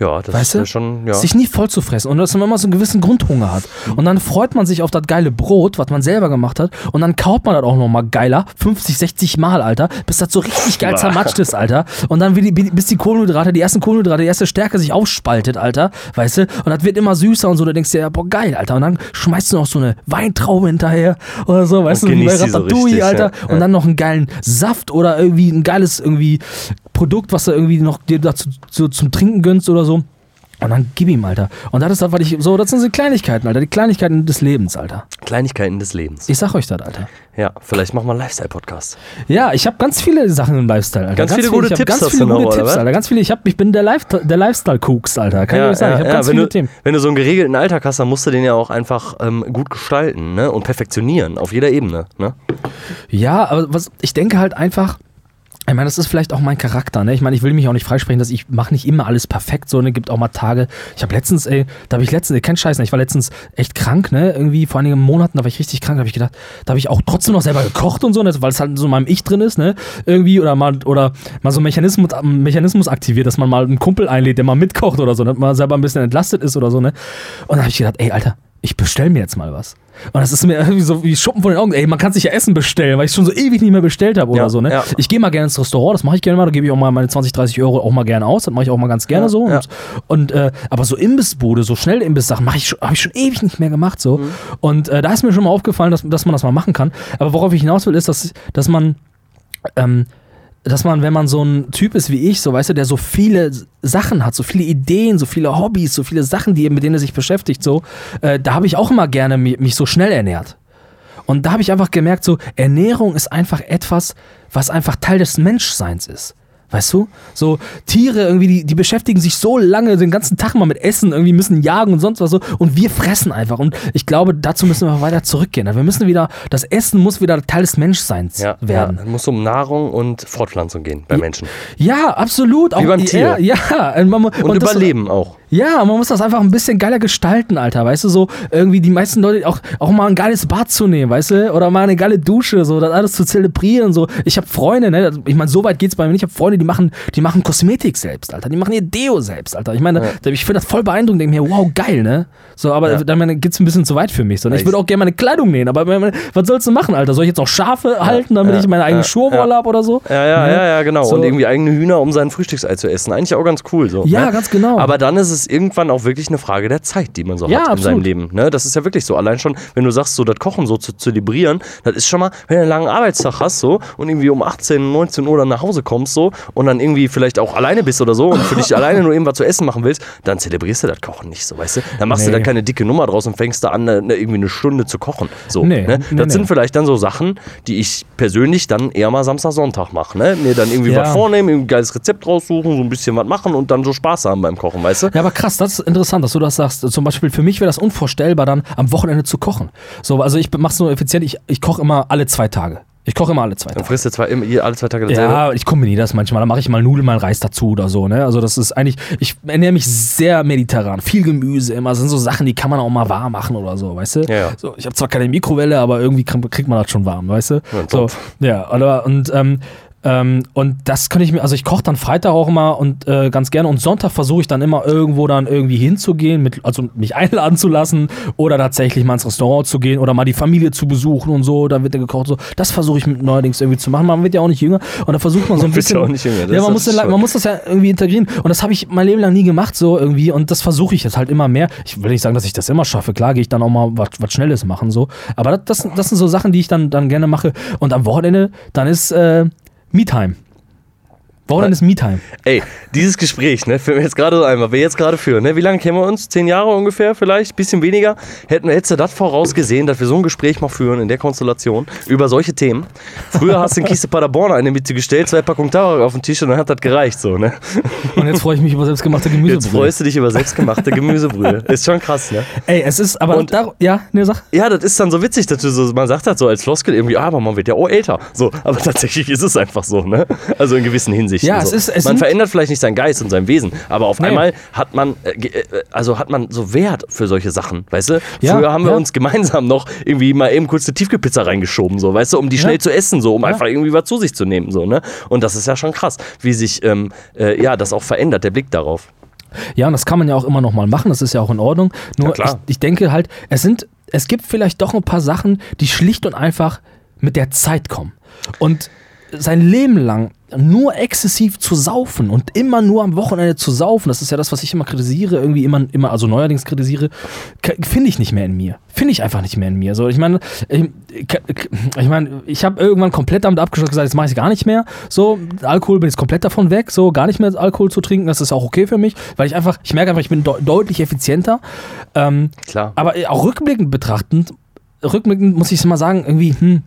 Ja, das Weißt ist du? ja schon, ja. Sich nie voll zu fressen und dass man immer so einen gewissen Grundhunger hat. Und dann freut man sich auf das geile Brot, was man selber gemacht hat. Und dann kaut man das auch nochmal geiler, 50, 60 Mal, Alter, bis das so richtig geil zermatscht ist, Alter. Und dann bis die Kohlenhydrate, die ersten Kohlenhydrate, die erste Stärke sich aufspaltet, Alter. Weißt du? Und das wird immer süßer und so. Da denkst du ja, boah, geil, Alter. Und dann schmeißt du noch so eine Weintraube hinterher oder so, weißt Und du, bei die so Ratatouille, richtig, Alter. ja. Und dann noch einen geilen Saft oder irgendwie ein geiles irgendwie Produkt, was du irgendwie noch dir dazu so zum Trinken gönnst oder so. Und dann gib ihm, Alter. Und das ist das, was ich so, das sind die Kleinigkeiten, Alter. Die Kleinigkeiten des Lebens, Alter. Kleinigkeiten des Lebens. Ich sag euch das, Alter. Ja, vielleicht machen wir einen Lifestyle-Podcast. Ja, ich habe ganz viele Sachen im Lifestyle, Alter. Ganz viele viel- gute hab Tipps Ganz viele gute Tipps? Alter. Ganz viele, ich, hab, ich bin der, Life, der Lifestyle-Kooks, Alter. Kann ich euch sagen. Ich habe ganz wenn, viele du, Themen. wenn du so einen geregelten Alltag hast, dann musst du den ja auch einfach ähm, gut gestalten ne? und perfektionieren, auf jeder Ebene. Ne? Ja, aber was, ich denke halt einfach, ich meine, das ist vielleicht auch mein Charakter, ne? Ich meine, ich will mich auch nicht freisprechen, dass ich mache nicht immer alles perfekt, so, ne? Gibt auch mal Tage. Ich habe letztens, ey, da habe ich letztens, ey, kein Scheiß, ne? Ich war letztens echt krank, ne? Irgendwie vor einigen Monaten, da war ich richtig krank, habe ich gedacht, da habe ich auch trotzdem noch selber gekocht und so, ne? weil es halt so in meinem Ich drin ist, ne? Irgendwie oder mal oder mal so einen Mechanismus, Mechanismus aktiviert, dass man mal einen Kumpel einlädt, der mal mitkocht oder so, ne? man selber ein bisschen entlastet ist oder so, ne? Und da habe ich gedacht, ey, Alter, ich bestell mir jetzt mal was. Und das ist mir irgendwie so wie Schuppen von den Augen. Ey, man kann sich ja Essen bestellen, weil ich schon so ewig nicht mehr bestellt habe oder Ja, so. Ne? ja. Ich gehe mal gerne ins Restaurant, das mache ich gerne mal. Da gebe ich auch mal meine 20, 30 Euro auch mal gerne aus. Das mache ich auch mal ganz gerne Ja, so. Und, und äh, aber so Imbissbude, so schnell Imbisssachen, mache ich habe ich schon ewig nicht mehr gemacht so. Mhm. Und äh, da ist mir schon mal aufgefallen, dass, dass man das mal machen kann. Aber worauf ich hinaus will, ist, dass, dass man ähm, dass man, wenn man so ein Typ ist wie ich, so weißt du, der so viele Sachen hat, so viele Ideen, so viele Hobbys, so viele Sachen, die, mit denen er sich beschäftigt, so, äh, da habe ich auch immer gerne mi- mich so schnell ernährt. Und da habe ich einfach gemerkt, so, Ernährung ist einfach etwas, was einfach Teil des Menschseins ist. Weißt du? So Tiere irgendwie, die, die beschäftigen sich so lange den ganzen Tag mal mit Essen, irgendwie müssen jagen und sonst was so. Und wir fressen einfach. Und ich glaube, dazu müssen wir weiter zurückgehen. Wir müssen wieder, das Essen muss wieder Teil des Menschseins Ja, werden. Ja, es muss um Nahrung und Fortpflanzung gehen bei Menschen. Ja, absolut. Auch, Wie beim Tier. Ja, ja. Und, man- Und, und das- Überleben auch. Ja, man muss das einfach ein bisschen geiler gestalten, Alter. Weißt du, so irgendwie die meisten Leute auch, auch mal ein geiles Bad zu nehmen, weißt du? Oder mal eine geile Dusche, so das alles zu zelebrieren. So. Ich habe Freunde, ne? Ich meine, so weit geht's bei mir nicht. Ich habe Freunde, die machen, die machen Kosmetik selbst, Alter. Die machen ihr Deo selbst, Alter. Ich meine, ich finde das voll beeindruckend, denke mir, wow, geil, ne? So, aber Ja. dann geht's ein bisschen zu weit für mich. So, ne? Ich würde auch gerne meine Kleidung nähen, aber meine, was sollst du machen, Alter? Soll ich jetzt auch Schafe halten, damit ja, ich meine eigene ja, Schurwolle ja. habe oder so? Ja, ja, Ne? ja, ja, genau. So. Und irgendwie eigene Hühner, um sein Frühstücksei zu essen. Eigentlich auch ganz cool so. Ja, ne? ganz genau. Aber dann ist es irgendwann auch wirklich eine Frage der Zeit, die man so Ja, hat in absolut. seinem Leben. Ne? Das ist ja wirklich so. Allein schon, wenn du sagst, so das Kochen so zu zelebrieren, das ist schon mal, wenn du einen langen Arbeitstag hast so und irgendwie um 18, 19 Uhr dann nach Hause kommst so und dann irgendwie vielleicht auch alleine bist oder so und für dich alleine nur irgendwas zu essen machen willst, dann zelebrierst du das Kochen nicht so, weißt du? Dann machst du Nee. da keine dicke Nummer draus und fängst da an, ne, ne, irgendwie eine Stunde zu kochen. So, Nee, ne? Das nee. sind vielleicht dann so Sachen, die ich persönlich dann eher mal Samstag, Sonntag mache. Ne? Mir dann irgendwie Ja. was vornehmen, ein geiles Rezept raussuchen, so ein bisschen was machen und dann so Spaß haben beim Kochen, weißt du? Ja, aber krass, das ist interessant, dass du das sagst. Zum Beispiel für mich wäre das unvorstellbar, dann am Wochenende zu kochen. So, also ich mach's nur effizient, ich, ich koche immer alle zwei Tage. Ich koche immer alle zwei Dann Tage. frisst du zwei, immer- alle zwei Tage dasselbe. Ja, ich kombiniere das manchmal. Dann mache ich mal Nudeln, mal Reis dazu oder so. Ne? Also das ist eigentlich, ich ernähre mich sehr mediterran. Viel Gemüse immer. Das sind so Sachen, die kann man auch mal warm machen oder so, weißt du? Ja, ja. So, ich habe zwar keine Mikrowelle, aber irgendwie kriegt man das schon warm, weißt du? Ja, so, ja, oder, und, ähm, ähm, und das könnte ich mir, also ich koche dann Freitag auch immer und äh, ganz gerne und Sonntag versuche ich dann immer irgendwo dann irgendwie hinzugehen, mit, also mich einladen zu lassen oder tatsächlich mal ins Restaurant zu gehen oder mal die Familie zu besuchen und so, dann wird ja gekocht. So. Das versuche ich mit neuerdings irgendwie zu machen. Man wird ja auch nicht jünger und da versucht man so ein bisschen. ja auch nicht jünger, ja, man muss, das ja, schon. man muss das ja irgendwie integrieren und das habe ich mein Leben lang nie gemacht, so irgendwie und das versuche ich jetzt halt immer mehr. Ich will nicht sagen, dass ich das immer schaffe. Klar gehe ich dann auch mal was, was Schnelles machen, so. Aber das, das, das sind so Sachen, die ich dann, dann gerne mache. Und am Wochenende, dann ist äh, Me-Time. Wochenende ist Me-Time. Ey, dieses Gespräch, ne, für jetzt gerade so einmal, wir jetzt gerade führen, ne, wie lange kennen wir uns? Zehn Jahre ungefähr, vielleicht? Bisschen weniger? Hätten, hättest du das vorausgesehen, dass wir so ein Gespräch mal führen in der Konstellation über solche Themen? Früher hast du in Kiste Paderborn eine Mitte gestellt, zwei Packungen Tabak auf den Tisch und dann hat das gereicht, so, ne? Und jetzt freue ich mich über selbstgemachte Jetzt Gemüsebrühe. freust du dich über selbstgemachte Gemüsebrühe. Ist schon krass, ne? Ey, es ist aber Und- da, ja, ne, sag. Ja, das ist dann so witzig, dass du so, man sagt das so als Floskel irgendwie, ah, aber man wird ja auch älter. So, aber tatsächlich ist es einfach so, ne? Also in gewissen Hinsichten. Ja, so. es ist- es man verändert vielleicht nicht seinen Geist und sein Wesen, aber auf Nee. einmal hat man, äh, äh, also hat man so Wert für solche Sachen, weißt du? Ja, Früher haben wir ja. uns gemeinsam noch irgendwie mal eben kurz eine Tiefkühlpizza reingeschoben, so, weißt du, um die schnell zu essen, so, um einfach irgendwie was zu sich zu nehmen, so, ne? Und das ist ja schon krass, wie sich, ähm, äh, ja, das auch verändert, der Blick darauf. Ja, und das kann man ja auch immer noch mal machen, das ist ja auch in Ordnung. Nur. Ich, ich denke halt, es sind, es gibt vielleicht doch ein paar Sachen, die schlicht und einfach mit der Zeit kommen. Und sein Leben lang nur exzessiv zu saufen und immer nur am Wochenende zu saufen, das ist ja das, was ich immer kritisiere, irgendwie immer, immer also neuerdings kritisiere, finde ich nicht mehr in mir. Finde ich einfach nicht mehr in mir. So, ich meine, ich, ich meine, ich habe irgendwann komplett damit abgeschlossen gesagt, jetzt mache ich gar nicht mehr. So, Alkohol bin ich komplett davon weg, so gar nicht mehr Alkohol zu trinken, das ist auch okay für mich, weil ich einfach, ich merke einfach, ich bin deu- deutlich effizienter. Ähm, Klar. aber auch rückblickend betrachtend, rückblickend muss ich mal sagen, irgendwie, hm,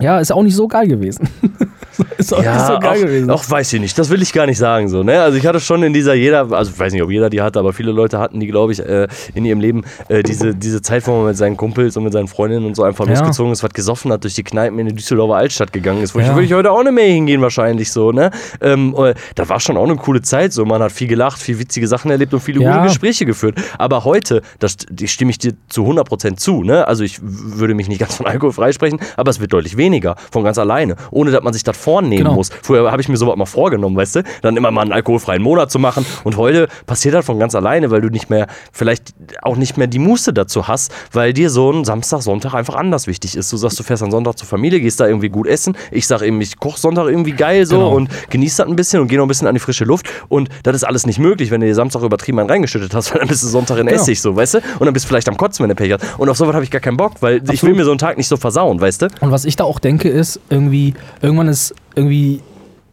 ja, ist auch nicht so geil gewesen. ist auch nicht Ja, so geil auch, gewesen. auch weiß ich nicht. Das will ich gar nicht sagen. So, ne? Also ich hatte schon in dieser jeder, also ich weiß nicht, ob jeder die hatte, aber viele Leute hatten die, glaube ich, äh, in ihrem Leben äh, diese, diese Zeit, wo man mit seinen Kumpels und mit seinen Freundinnen und so einfach Ja. losgezogen ist, was gesoffen hat, durch die Kneipen in die Düsseldorfer Altstadt gegangen ist. Wo ich Ja. würde ich heute auch nicht mehr hingehen wahrscheinlich so. Ne? Ähm, äh, da war schon auch eine coole Zeit. So, man hat viel gelacht, viel witzige Sachen erlebt und viele gute Gespräche geführt. Aber heute, das die stimme ich dir zu 100% zu. Ne? Also ich würde mich nicht ganz von Alkohol freisprechen, aber es wird deutlich weniger von ganz alleine, ohne dass man sich das vornehmen Genau. muss. Früher habe ich mir sowas mal vorgenommen, weißt du? Dann immer mal einen alkoholfreien Monat zu machen. Und heute passiert das von ganz alleine, weil du nicht mehr, vielleicht auch nicht mehr die Muße dazu hast, weil dir so ein Samstag, Sonntag einfach anders wichtig ist. Du sagst, du fährst am Sonntag zur Familie, gehst da irgendwie gut essen. Ich sage eben, ich koche Sonntag irgendwie geil so Genau. und genieße das ein bisschen und gehe noch ein bisschen an die frische Luft. Und das ist alles nicht möglich, wenn du dir Samstag übertrieben einen reingeschüttet hast, weil dann bist du Sonntag in Genau. Essig, so, weißt du? Und dann bist du vielleicht am Kotzen, wenn du Pech hast. Und auf sowas habe ich gar keinen Bock, weil ich will Absolut. mir so einen Tag nicht so versauen, weißt du? Und was ich da auch denke, ist irgendwie, irgendwann ist irgendwie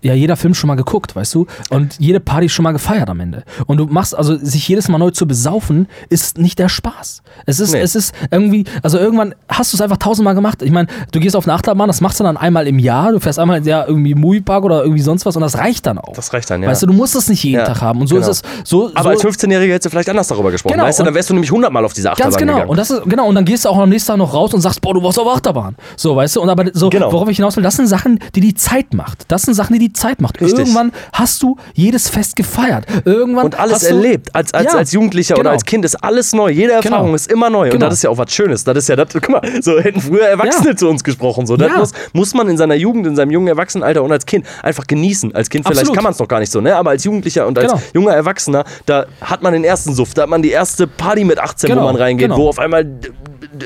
ja jeder Film schon mal geguckt, weißt du? Und jede Party schon mal gefeiert am Ende. Und du machst, also sich jedes Mal neu zu besaufen, ist nicht der Spaß. Es ist, Nee. es ist irgendwie, also irgendwann hast du es einfach tausendmal gemacht. Ich meine, du gehst auf eine Achterbahn, das machst du dann einmal im Jahr, du fährst einmal ja, irgendwie im Moviepark oder irgendwie sonst was und das reicht dann auch. Das reicht dann, ja. Weißt du, du musst das nicht jeden Ja, Tag haben. Und so genau. ist es. So, Aber so, als 15-Jähriger hättest du vielleicht anders darüber gesprochen. Genau, weißt du, dann wärst du nämlich 100 Mal auf diese Achterbahn Ganz genau. gegangen. Und das ist, genau. Und dann gehst du auch am nächsten Tag noch raus und sagst, boah, du warst auf der Achterbahn. So, weißt du? Und aber so, Genau. worauf ich hinaus will, das sind Sachen, die die Zeit macht. Das sind Sachen, die die Zeit macht. Richtig. Irgendwann hast du jedes Fest gefeiert. Irgendwann Und alles hast du, erlebt. Als, als, Ja, als Jugendlicher genau. oder als Kind ist alles neu. Jede Erfahrung Genau. ist immer neu. Und Genau. das ist ja auch was Schönes. Das ist ja das, guck mal, so hätten früher Erwachsene Ja. zu uns gesprochen. So, das Ja. muss, muss man in seiner Jugend, in seinem jungen Erwachsenenalter und als Kind einfach genießen. Als Kind vielleicht Absolut. kann man es noch gar nicht so, ne? Aber als Jugendlicher und als Genau. junger Erwachsener, da hat man den ersten Suff, da hat man die erste Party mit 18, wo Genau, man reingeht, genau. wo auf einmal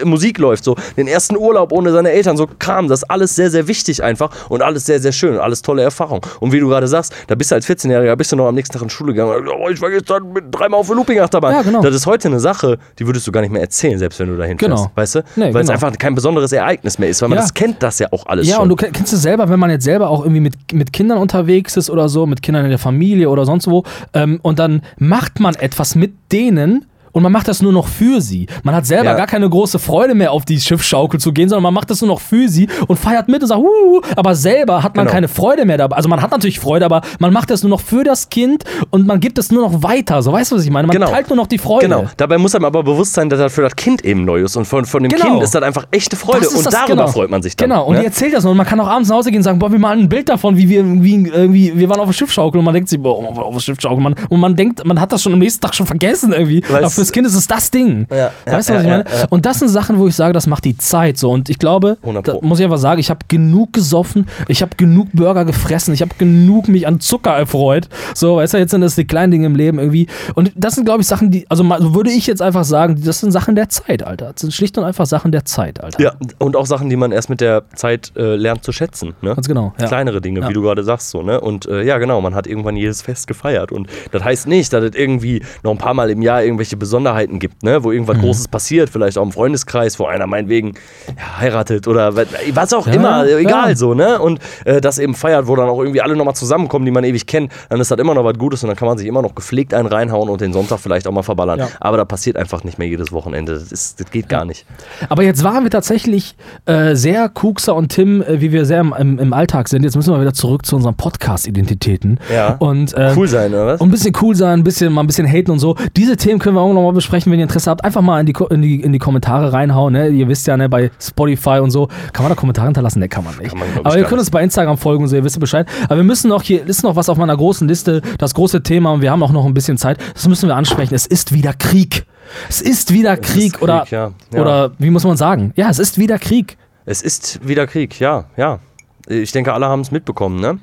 Musik läuft, so den ersten Urlaub ohne seine Eltern, so Kram, das ist alles sehr, sehr wichtig einfach und alles sehr, sehr schön, alles tolle Erfahrung. Und wie du gerade sagst, da bist du als 14-Jähriger, bist du noch am nächsten Tag in die Schule gegangen, oh, ich war gestern mit dreimal auf der Looping-Achterbahn. Ja, genau. Das ist heute eine Sache, die würdest du gar nicht mehr erzählen, selbst wenn du dahin Genau. fährst, weißt du? Nee, weil es genau. einfach kein besonderes Ereignis mehr ist, weil man Ja. das kennt das ja auch alles Ja, schon. und du kenn- kennst es selber, wenn man jetzt selber auch irgendwie mit, mit Kindern unterwegs ist oder so, mit Kindern in der Familie oder sonst wo, ähm, und dann macht man etwas mit denen. Und man macht das nur noch für sie. Man hat selber Ja. gar keine große Freude mehr, auf die Schiffsschaukel zu gehen, sondern man macht das nur noch für sie und feiert mit und sagt, Huhu, aber selber hat man Genau. keine Freude mehr dabei. Also man hat natürlich Freude, aber man macht das nur noch für das Kind und man gibt es nur noch weiter. So, weißt du, was ich meine? Man Genau. teilt nur noch die Freude. Genau, dabei muss einem aber bewusst sein, dass das für das Kind eben neu ist. Und von, von dem Genau. Kind ist das einfach echte Freude. Und das, darüber genau. freut man sich dann. Genau, und ne? die erzählt das noch. Und man kann auch abends nach Hause gehen und sagen, boah, wir malen ein Bild davon, wie wir irgendwie, irgendwie wir waren auf der Schiffschaukel und man denkt sich, boah, auf der Schiffschaukel. Man, und man denkt, man hat das schon am nächsten Tag schon vergessen irgendwie. Weißt- fürs Kind ist es das Ding. Ja, weißt du, was ich meine? Und das sind Sachen, wo ich sage, das macht die Zeit so. Und ich glaube, 100 da Pro. muss ich einfach sagen, ich habe genug gesoffen, ich habe genug Burger gefressen, ich habe genug mich an Zucker erfreut. So, weißt du, jetzt sind das die kleinen Dinge im Leben irgendwie. Und das sind, glaube ich, Sachen, die, also würde ich jetzt einfach sagen, das sind Sachen der Zeit, Alter. Das sind schlicht und einfach Sachen der Zeit, Alter. Ja, und auch Sachen, die man erst mit der Zeit äh, lernt zu schätzen. Ne? Ganz genau. Ja. Kleinere Dinge, Ja. wie du gerade sagst. So, ne? Und äh, ja, genau, man hat irgendwann jedes Fest gefeiert. Und das heißt nicht, dass es irgendwie noch ein paar Mal im Jahr irgendwelche Besonderheiten gibt, ne? wo irgendwas Mhm. Großes passiert, vielleicht auch im Freundeskreis, wo einer meinetwegen ja, heiratet oder was, auch Ja, immer, egal ja. so. ne? Und äh, das eben feiert, wo dann auch irgendwie alle nochmal zusammenkommen, die man ewig kennt, dann ist das immer noch was Gutes und dann kann man sich immer noch gepflegt einen reinhauen und den Sonntag vielleicht auch mal verballern. Aber da passiert einfach nicht mehr jedes Wochenende. Das, ist, das geht gar nicht. Aber jetzt waren wir tatsächlich äh, sehr Kuxer und Tim, äh, wie wir sehr im, im, im Alltag sind. Jetzt müssen wir wieder zurück zu unseren Podcast-Identitäten. Ja. Und, äh, Cool sein, oder was? Und ein bisschen cool sein, ein bisschen, mal ein bisschen haten und so. Diese Themen können wir auch nochmal besprechen, wenn ihr Interesse habt. Einfach mal in die, in die, in die Kommentare reinhauen. Ne? Ihr wisst ja, ne, bei Spotify und so. Kann man da Kommentare hinterlassen? Ne, kann man nicht. Kann man, Aber ihr könnt uns bei Instagram folgen und so, ihr wisst Bescheid. Aber wir müssen noch, hier ist noch was auf meiner großen Liste, das große Thema und wir haben auch noch ein bisschen Zeit. Das müssen wir ansprechen. Es ist wieder Krieg. Es ist wieder Krieg, Krieg, oder, ja. Ja. oder wie muss man sagen? Ja, es ist wieder Krieg. Es ist wieder Krieg, ja, ja. Ich denke, alle haben es mitbekommen, ne?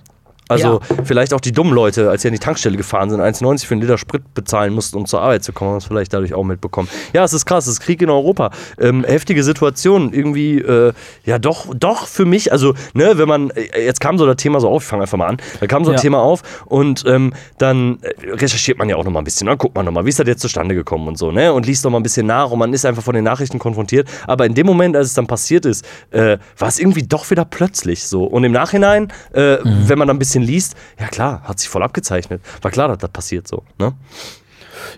Also vielleicht auch die dummen Leute, als sie an die Tankstelle gefahren sind, 1,90 für einen Liter Sprit bezahlen mussten, um zur Arbeit zu kommen, haben es vielleicht dadurch auch mitbekommen. Ja, es ist krass, es ist Krieg in Europa. Ähm, heftige Situation, irgendwie, äh, ja doch, doch für mich, also, ne, wenn man, äh, jetzt kam so das Thema so auf, ich fange einfach mal an, da kam so ein Ja. Thema auf und ähm, dann äh, recherchiert man ja auch nochmal ein bisschen, dann guckt man nochmal, wie ist das jetzt zustande gekommen und so, ne, und liest nochmal ein bisschen nach und man ist einfach von den Nachrichten konfrontiert, aber in dem Moment, als es dann passiert ist, äh, war es irgendwie doch wieder plötzlich so und im Nachhinein, äh, Mhm. wenn man dann ein bisschen liest, ja klar, hat sich voll abgezeichnet, war klar, dass das passiert so, ne?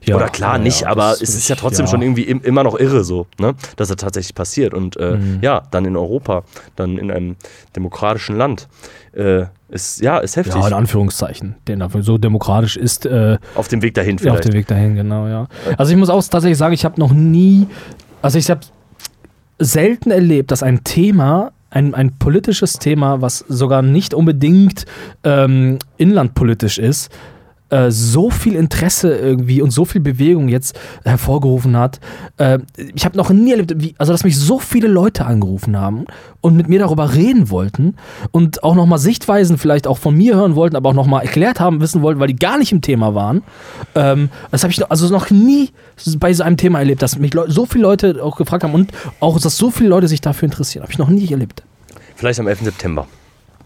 Ja, Oder klar ja, nicht, aber es ist ja trotzdem ja. schon irgendwie im, immer noch irre so, ne? dass das tatsächlich passiert. Und äh, Mhm. ja, dann in Europa, dann in einem demokratischen Land. Äh, ist, ja, ist heftig. Ja, in Anführungszeichen. Der dafür so demokratisch ist, äh, auf dem Weg dahin Ja, auf vielleicht. dem Weg dahin, genau, ja. Also ich muss auch tatsächlich sagen, ich habe noch nie, also ich habe selten erlebt, dass ein Thema, ein, ein politisches Thema, was sogar nicht unbedingt ähm, inlandpolitisch ist, äh, so viel Interesse irgendwie und so viel Bewegung jetzt hervorgerufen hat. Äh, ich habe noch nie erlebt, wie, also dass mich so viele Leute angerufen haben und mit mir darüber reden wollten und auch nochmal Sichtweisen vielleicht auch von mir hören wollten, aber auch nochmal erklärt haben, wissen wollten, weil die gar nicht im Thema waren. Ähm, das habe ich noch, also noch nie bei so einem Thema erlebt, dass mich so viele Leute auch gefragt haben und auch, dass so viele Leute sich dafür interessieren. Habe ich noch nie erlebt. Vielleicht am 11. September.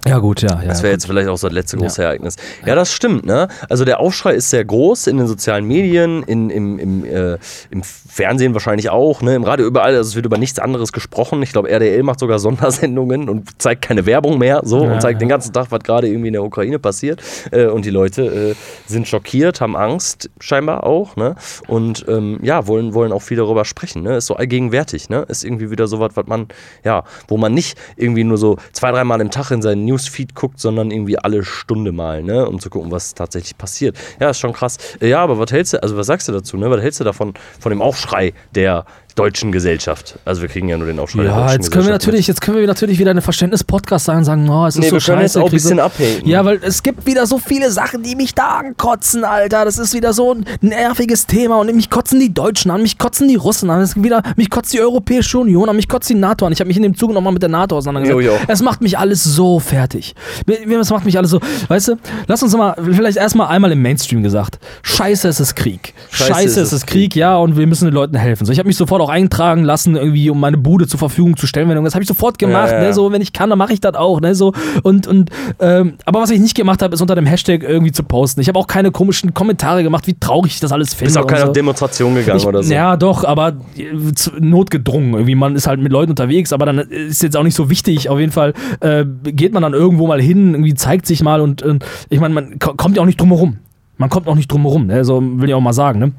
Ja, gut, ja. ja Das wäre jetzt vielleicht auch so das letzte große Ereignis. Ja, das stimmt, ne? Also der Aufschrei ist sehr groß in den sozialen Medien, in, im, im, äh, im Fernsehen wahrscheinlich auch, ne? Im Radio überall. Also es wird über nichts anderes gesprochen. Ich glaube, RDL macht sogar Sondersendungen und zeigt keine Werbung mehr so Ja, und zeigt ja. den ganzen Tag, was gerade irgendwie in der Ukraine passiert. Äh, und die Leute äh, sind schockiert, haben Angst, scheinbar auch, ne? Und ähm, ja, wollen, wollen auch viel darüber sprechen, ne? Ist so allgegenwärtig, ne? Ist irgendwie wieder so was, was man, ja, wo man nicht irgendwie nur so zwei, dreimal im Tag in seinen Newsfeed guckt, sondern irgendwie alle Stunde mal, ne? Um zu gucken, was tatsächlich passiert. Ja, ist schon krass. Äh, Ja, aber was hältst du, also was sagst du dazu, ne? Was hältst du davon, von dem Aufschrei, der deutschen Gesellschaft. Also wir kriegen ja nur den Aufschrei Ja, jetzt können wir natürlich, jetzt können wir natürlich wieder eine Verständnis-Podcast sagen, sagen, oh, es ist Nee, so wir können jetzt scheiße. auch ein bisschen abhaten. Ja, weil es gibt wieder so viele Sachen, die mich da ankotzen, Alter. Das ist wieder so ein nerviges Thema und mich kotzen die Deutschen an, mich kotzen die Russen an, es wieder, mich kotzt die Europäische Union an, mich kotzt die NATO an. Ich habe mich in dem Zug nochmal mit der NATO auseinandergesetzt. Jo, jo. Es macht mich alles so fertig. Es macht mich alles so, weißt du, lass uns mal, vielleicht erstmal einmal im Mainstream gesagt. Scheiße, es ist Krieg. Scheiße, es ist Krieg, ja, und wir müssen den Leuten helfen. So, ich habe mich sofort auch eintragen lassen, irgendwie, um meine Bude zur Verfügung zu stellen. Das habe ich sofort gemacht, Ja, ja. ne, so, wenn ich kann, dann mache ich das auch, ne, so. Und, und, ähm, aber was ich nicht gemacht habe, ist unter dem Hashtag irgendwie zu posten. Ich habe auch keine komischen Kommentare gemacht, wie traurig ich das alles finde. Ist auch und keine so. Demonstration gegangen Ich, oder so. Ja, doch, aber äh, notgedrungen. Irgendwie, man ist halt mit Leuten unterwegs, aber dann ist jetzt auch nicht so wichtig. Auf jeden Fall äh, geht man dann irgendwo mal hin, irgendwie zeigt sich mal und äh, ich meine, man ko- kommt ja auch nicht drum herum. Man kommt auch nicht drum herum, ne? so will ich auch mal sagen. Ne?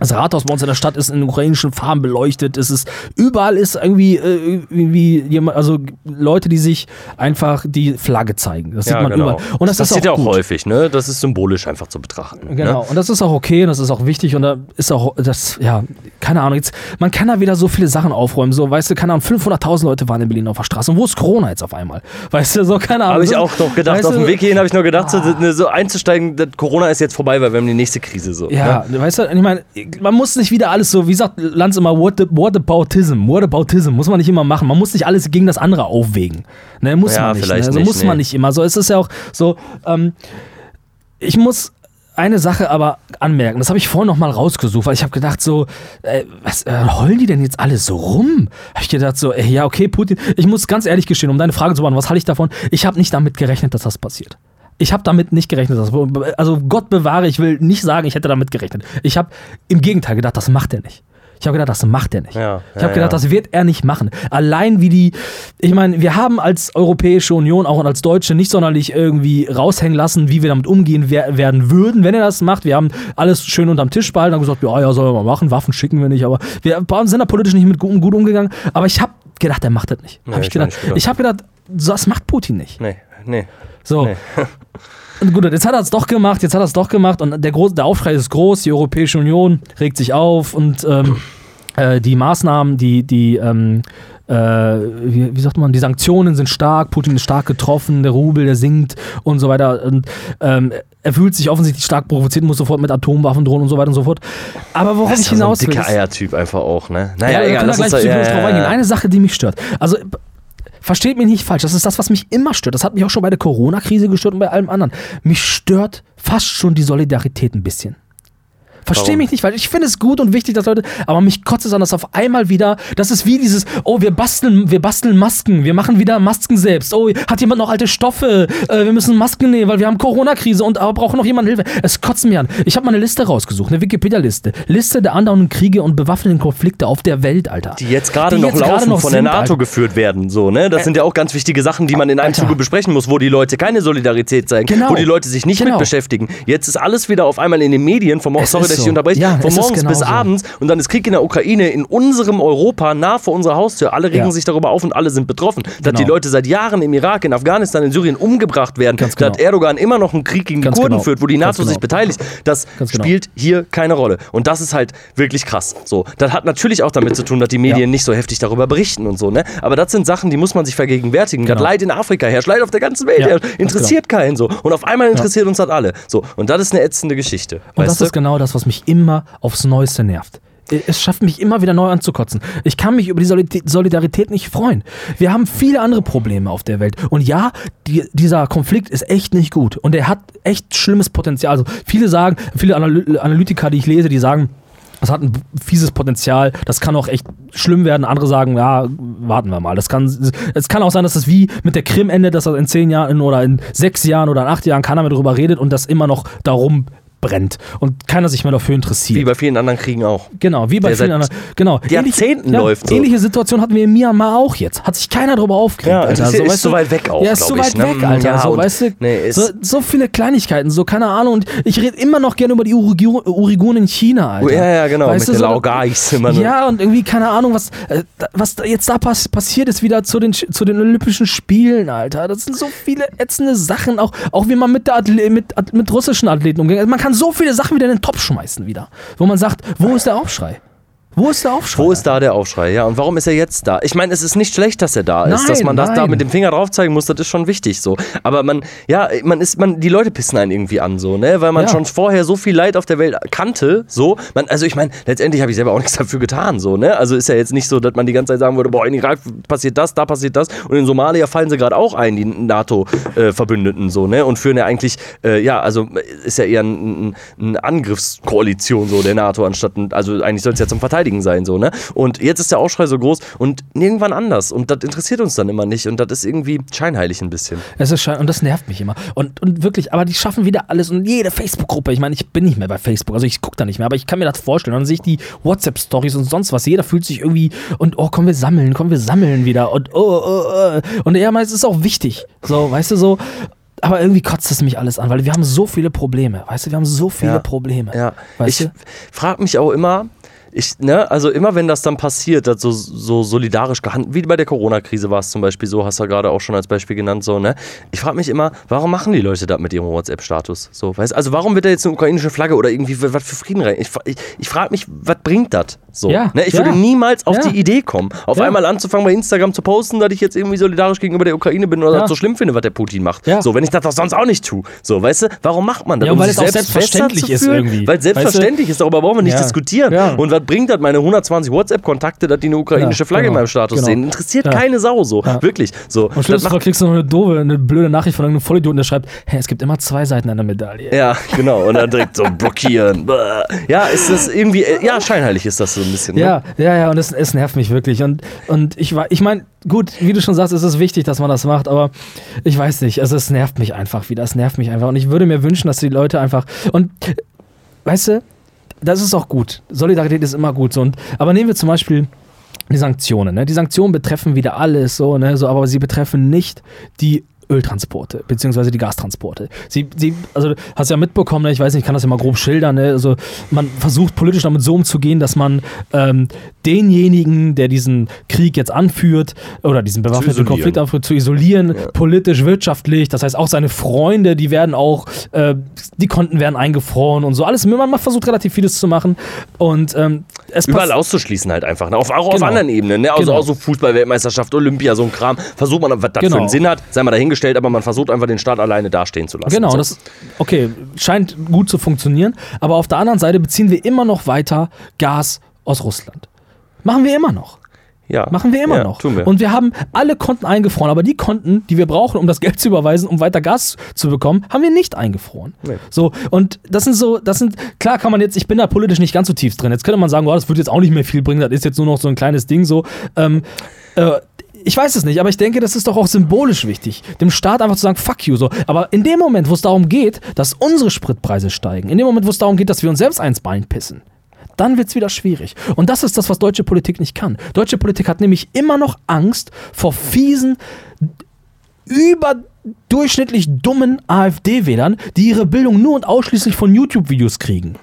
Das Rathaus bei uns in der Stadt ist in ukrainischen Farben beleuchtet. Es ist überall ist irgendwie, äh, irgendwie jemand, also Leute, die sich einfach die Flagge zeigen. Das sieht Ja, man genau. überall. Und das, ist passiert auch ja auch häufig, ne? Das ist symbolisch einfach zu betrachten. Genau, Ne? und das ist auch okay und das ist auch wichtig und da ist auch, das, ja, keine Ahnung, jetzt, man kann da wieder so viele Sachen aufräumen, so, weißt du, keine Ahnung, 500.000 Leute waren in Berlin auf der Straße und wo ist Corona jetzt auf einmal? Weißt du, so, keine Ahnung. Habe ich auch noch gedacht, weißt auf dem Weg hierhin habe ich noch gedacht, so, ne, so einzusteigen, das Corona ist jetzt vorbei, weil wir haben die nächste Krise so. Ja, Ne? weißt du, ich meine, man muss nicht wieder alles so, wie sagt Lanz immer, what, what aboutism, what aboutism, muss man nicht immer machen. Man muss nicht alles gegen das andere aufwägen. Ne, muss Ja, man nicht. Ne? Also nicht, muss man nee. nicht immer. So, es ist ja auch so, ähm, ich muss eine Sache aber anmerken, das habe ich vorhin noch mal rausgesucht, weil ich habe gedacht so, äh, was äh, heulen die denn jetzt alle so rum? Habe ich gedacht so, äh, ja okay, Putin, ich muss ganz ehrlich gestehen, um deine Frage zu beantworten, was halte ich davon? Ich habe nicht damit gerechnet, dass das passiert. Ich habe damit nicht gerechnet, also Gott bewahre, ich will nicht sagen, ich hätte damit gerechnet. Ich habe im Gegenteil gedacht, das macht er nicht. Ich habe gedacht, das macht er nicht. Ja, ich ja, habe gedacht, ja. das wird er nicht machen. Allein wie die, ich meine, wir haben als Europäische Union, auch als Deutsche, nicht sonderlich irgendwie raushängen lassen, wie wir damit umgehen wer werden würden, wenn er das macht. Wir haben alles schön unterm Tisch behalten, haben gesagt, ja, ja, soll er mal machen, Waffen schicken wir nicht, aber wir sind da politisch nicht mit gut, gut umgegangen. Aber ich habe gedacht, er macht das nicht. Nee, hab ich ich gedacht. Ich habe gedacht, das macht Putin nicht. Nee, nee. So. Nee. Und gut, jetzt hat er es doch gemacht, jetzt hat er es doch gemacht und der, groß, der Aufschrei ist groß, die Europäische Union regt sich auf und ähm, äh, die Maßnahmen, die, die, ähm, äh, wie, wie sagt man, die Sanktionen sind stark, Putin ist stark getroffen, der Rubel, der sinkt und so weiter. Und ähm, er fühlt sich offensichtlich stark provoziert, muss sofort mit Atomwaffen drohen und so weiter und so fort. Aber worauf Das ich ja so ein hinaus will. dicker ist- Eiertyp einfach auch, ne? ja, Naja, wir egal, lass uns da, ja, ja, ja. Eine Sache, die mich stört. Also, versteht mich nicht falsch, das ist das, was mich immer stört. Das hat mich auch schon bei der Corona-Krise gestört und bei allem anderen. Mich stört fast schon die Solidarität ein bisschen. Verstehe mich nicht, weil ich finde es gut und wichtig, dass Leute, aber mich kotzt es an, dass auf einmal wieder, das ist wie dieses, oh, wir basteln, wir basteln Masken, wir machen wieder Masken selbst. Oh, hat jemand noch alte Stoffe? Äh, wir müssen Masken nehmen, weil wir haben Corona-Krise und aber brauchen noch jemand Hilfe. Es kotzt mich an. Ich habe mal eine Liste rausgesucht, eine Wikipedia-Liste. Liste der andauernden Kriege und bewaffneten Konflikte auf der Welt, Alter. Die jetzt gerade noch jetzt laufen, noch von der sind, NATO Alter. geführt werden. So, ne? Das sind ja auch ganz wichtige Sachen, die man in einem Alter. Zuge besprechen muss, wo die Leute keine Solidarität zeigen, Genau. wo die Leute sich nicht Genau. mit beschäftigen. Jetzt ist alles wieder auf einmal in den Medien, vom, Es sorry, ich so. unterbreche, Ja, von morgens bis abends und dann ist Krieg in der Ukraine, in unserem Europa, nah vor unserer Haustür. Alle regen Ja. sich darüber auf und alle sind betroffen. Dass Genau. die Leute seit Jahren im Irak, in Afghanistan, in Syrien umgebracht werden, Ganz genau. dass Erdogan immer noch einen Krieg gegen die Ganz Kurden genau. führt, wo die NATO sich genau. beteiligt, das genau. spielt hier keine Rolle. Und das ist halt wirklich krass. So, das hat natürlich auch damit zu tun, dass die Medien Ja. nicht so heftig darüber berichten und so, ne? Aber das sind Sachen, die muss man sich vergegenwärtigen. Das Genau. Leid in Afrika herrscht, Leid auf der ganzen Welt herrscht, interessiert keinen so. Und auf einmal interessiert uns das alle. So, und das ist eine ätzende Geschichte. Und das du? ist genau das, was mich immer aufs Neueste nervt. Es schafft mich immer wieder neu anzukotzen. Ich kann mich über die Solidarität nicht freuen. Wir haben viele andere Probleme auf der Welt. Und ja, die, dieser Konflikt ist echt nicht gut. Und er hat echt schlimmes Potenzial. Also viele sagen, viele Analy Analytiker, die ich lese, die sagen, das hat ein fieses Potenzial, das kann auch echt schlimm werden. Andere sagen, ja, warten wir mal. Das kann, es kann auch sein, dass das wie mit der Krim endet, dass er in zehn Jahren oder in sechs Jahren oder in acht Jahren keiner mehr darüber redet und das immer noch darum brennt und keiner sich mehr dafür interessiert. Wie bei vielen anderen Kriegen auch. Genau, wie bei Der vielen anderen. Genau. Jahrzehnten läuft so. Ähnliche Situation hatten wir in Myanmar auch jetzt. Hat sich keiner drüber aufgeregt. Ja, Alter. das ist weißt so weit weg auch, Ja, ist so glaub ich, weit ne? weg, Alter. Ja, so, weißt du? nee, ist- so, so viele Kleinigkeiten, so keine Ahnung. Und ich rede immer noch gerne über die Uiguren in China, Alter. Ja, ja, genau, Weißt mit du, so- immer nur. Ja, und irgendwie, keine Ahnung, was, äh, was jetzt da pass passiert ist, wieder zu den, zu den Olympischen Spielen, Alter. Das sind so viele ätzende Sachen, auch, auch wie man mit, der Atle mit, mit russischen Athleten umgeht. Man kann so viele Sachen wieder in den Topf schmeißen wieder, wo man sagt, wo ist der Aufschrei? Wo ist der Aufschrei? Wo ist da der Aufschrei? Ja, und warum ist er jetzt da? Ich meine, es ist nicht schlecht, dass er da ist. Nein, dass man das da nein. mit dem Finger drauf zeigen muss, das ist schon wichtig so. Aber man, ja, man ist, man, die Leute pissen einen irgendwie an, so, ne? Weil man Ja. schon vorher so viel Leid auf der Welt kannte, so. Man, also ich meine, letztendlich habe ich selber auch nichts dafür getan, so, ne? Also ist ja jetzt nicht so, dass man die ganze Zeit sagen würde, boah, in Irak passiert das, da passiert das. Und in Somalia fallen sie gerade auch ein, die NATO-Verbündeten, so, ne? Und führen ja eigentlich, äh, ja, also ist ja eher ein, ein, eine Angriffskoalition, so, der NATO, anstatt, ein, also eigentlich soll es ja zum Verteidigen sein, so, ne? Und jetzt ist der Aufschrei so groß und irgendwann anders. Und das interessiert uns dann immer nicht. Und das ist irgendwie scheinheilig ein bisschen. Es ist schein- und das nervt mich immer. Und, und wirklich, aber die schaffen wieder alles und jede Facebook-Gruppe. Ich meine, ich bin nicht mehr bei Facebook, also ich gucke da nicht mehr, aber ich kann mir das vorstellen. Und dann sehe ich die WhatsApp-Stories und sonst was. Jeder fühlt sich irgendwie und oh, komm, wir sammeln, komm, wir sammeln wieder. Und oh, oh, oh. Und ja, es ist auch wichtig. So, weißt du, so. Aber irgendwie kotzt es mich alles an, weil wir haben so viele Probleme. Weißt du, wir haben so viele Ja. Probleme. Ja, Weißt ich frage mich auch immer, ich, ne, also immer wenn das dann passiert, dass so, so solidarisch gehandelt, wie bei der Corona-Krise war es zum Beispiel so, hast du ja gerade auch schon als Beispiel genannt, so, ne? Ich frage mich immer, warum machen die Leute das mit ihrem WhatsApp-Status? So, weißt also warum wird da jetzt eine ukrainische Flagge oder irgendwie was für Frieden rein? Ich, ich, ich frage mich, was bringt das? So, Ja, ne? Ich ja. würde niemals auf die Idee kommen, auf einmal anzufangen bei Instagram zu posten, dass ich jetzt irgendwie solidarisch gegenüber der Ukraine bin oder das so schlimm finde, was der Putin macht. So, wenn ich das doch sonst auch nicht tue. So, weißt du, warum macht man das? Ja, und weil es auch selbst selbstverständlich ist fühlen? irgendwie. Weil es Weißt du? selbstverständlich ist, darüber brauchen wir nicht diskutieren. Und was bringt das meine 120 WhatsApp-Kontakte, dass die eine ukrainische Flagge in genau. meinem Status Genau. sehen? Interessiert Ja. keine Sau so. Ja. Wirklich. So. Und Das schlimmsten Fall macht, kriegst du noch eine doofe, eine blöde Nachricht von irgendeinem Vollidioten, der schreibt, hä, es gibt immer zwei Seiten einer Medaille. ja, genau. Und dann direkt so blockieren. Ja, ist das irgendwie, äh, ja, scheinheilig ist das so ein bisschen. Ne? Ja, ja, ja, und es, es nervt mich wirklich. Und, und ich, ich meine, gut, wie du schon sagst, es ist wichtig, dass man das macht, aber ich weiß nicht, also es nervt mich einfach wieder, es nervt mich einfach. Und ich würde mir wünschen, dass die Leute einfach. Und weißt du, das ist auch gut. Solidarität ist immer gut. So. Und, aber nehmen wir zum Beispiel die Sanktionen. Ne? Die Sanktionen betreffen wieder alles, so, ne? so, aber sie betreffen nicht die Öltransporte, beziehungsweise die Gastransporte. Sie, sie, also hast ja mitbekommen, ne? ich weiß nicht, ich kann das ja mal grob schildern, ne? also man versucht politisch damit so umzugehen, dass man ähm, denjenigen, der diesen Krieg jetzt anführt oder diesen bewaffneten. Konflikt anführt, zu isolieren, politisch, wirtschaftlich, das heißt auch seine Freunde, die werden auch, äh, die Konten werden eingefroren und so, alles, man versucht relativ vieles zu machen und ähm, es Überall auszuschließen halt einfach. Ne? Auf, auch auf Genau. anderen Ebenen. Ne? Also Genau. auch so Fußball-Weltmeisterschaft, Olympia, so ein Kram. Versucht man, was das Genau. für einen Sinn hat, sei mal dahingestellt, aber man versucht einfach den Staat alleine dastehen zu lassen. Genau, so. das okay, scheint gut zu funktionieren, aber auf der anderen Seite beziehen wir immer noch weiter Gas aus Russland. Machen wir immer noch. ja. Machen wir immer ja, noch. Tun wir. Und wir haben alle Konten eingefroren, aber die Konten, die wir brauchen, um das Geld zu überweisen, um weiter Gas zu bekommen, haben wir nicht eingefroren. Nee. So, und das sind so, das sind, klar kann man jetzt, ich bin da politisch nicht ganz so tief drin. Jetzt könnte man sagen, oh, das wird jetzt auch nicht mehr viel bringen, das ist jetzt nur noch so ein kleines Ding so. Ähm, äh, ich weiß es nicht, aber ich denke, das ist doch auch symbolisch wichtig, dem Staat einfach zu sagen, fuck you, so. Aber in dem Moment, wo es darum geht, dass unsere Spritpreise steigen, in dem Moment, wo es darum geht, dass wir uns selbst eins Bein pissen, dann wird es wieder schwierig. Und das ist das, was deutsche Politik nicht kann. Deutsche Politik hat nämlich immer noch Angst vor fiesen, überdurchschnittlich dummen AfD-Wählern, die ihre Bildung nur und ausschließlich von YouTube-Videos kriegen.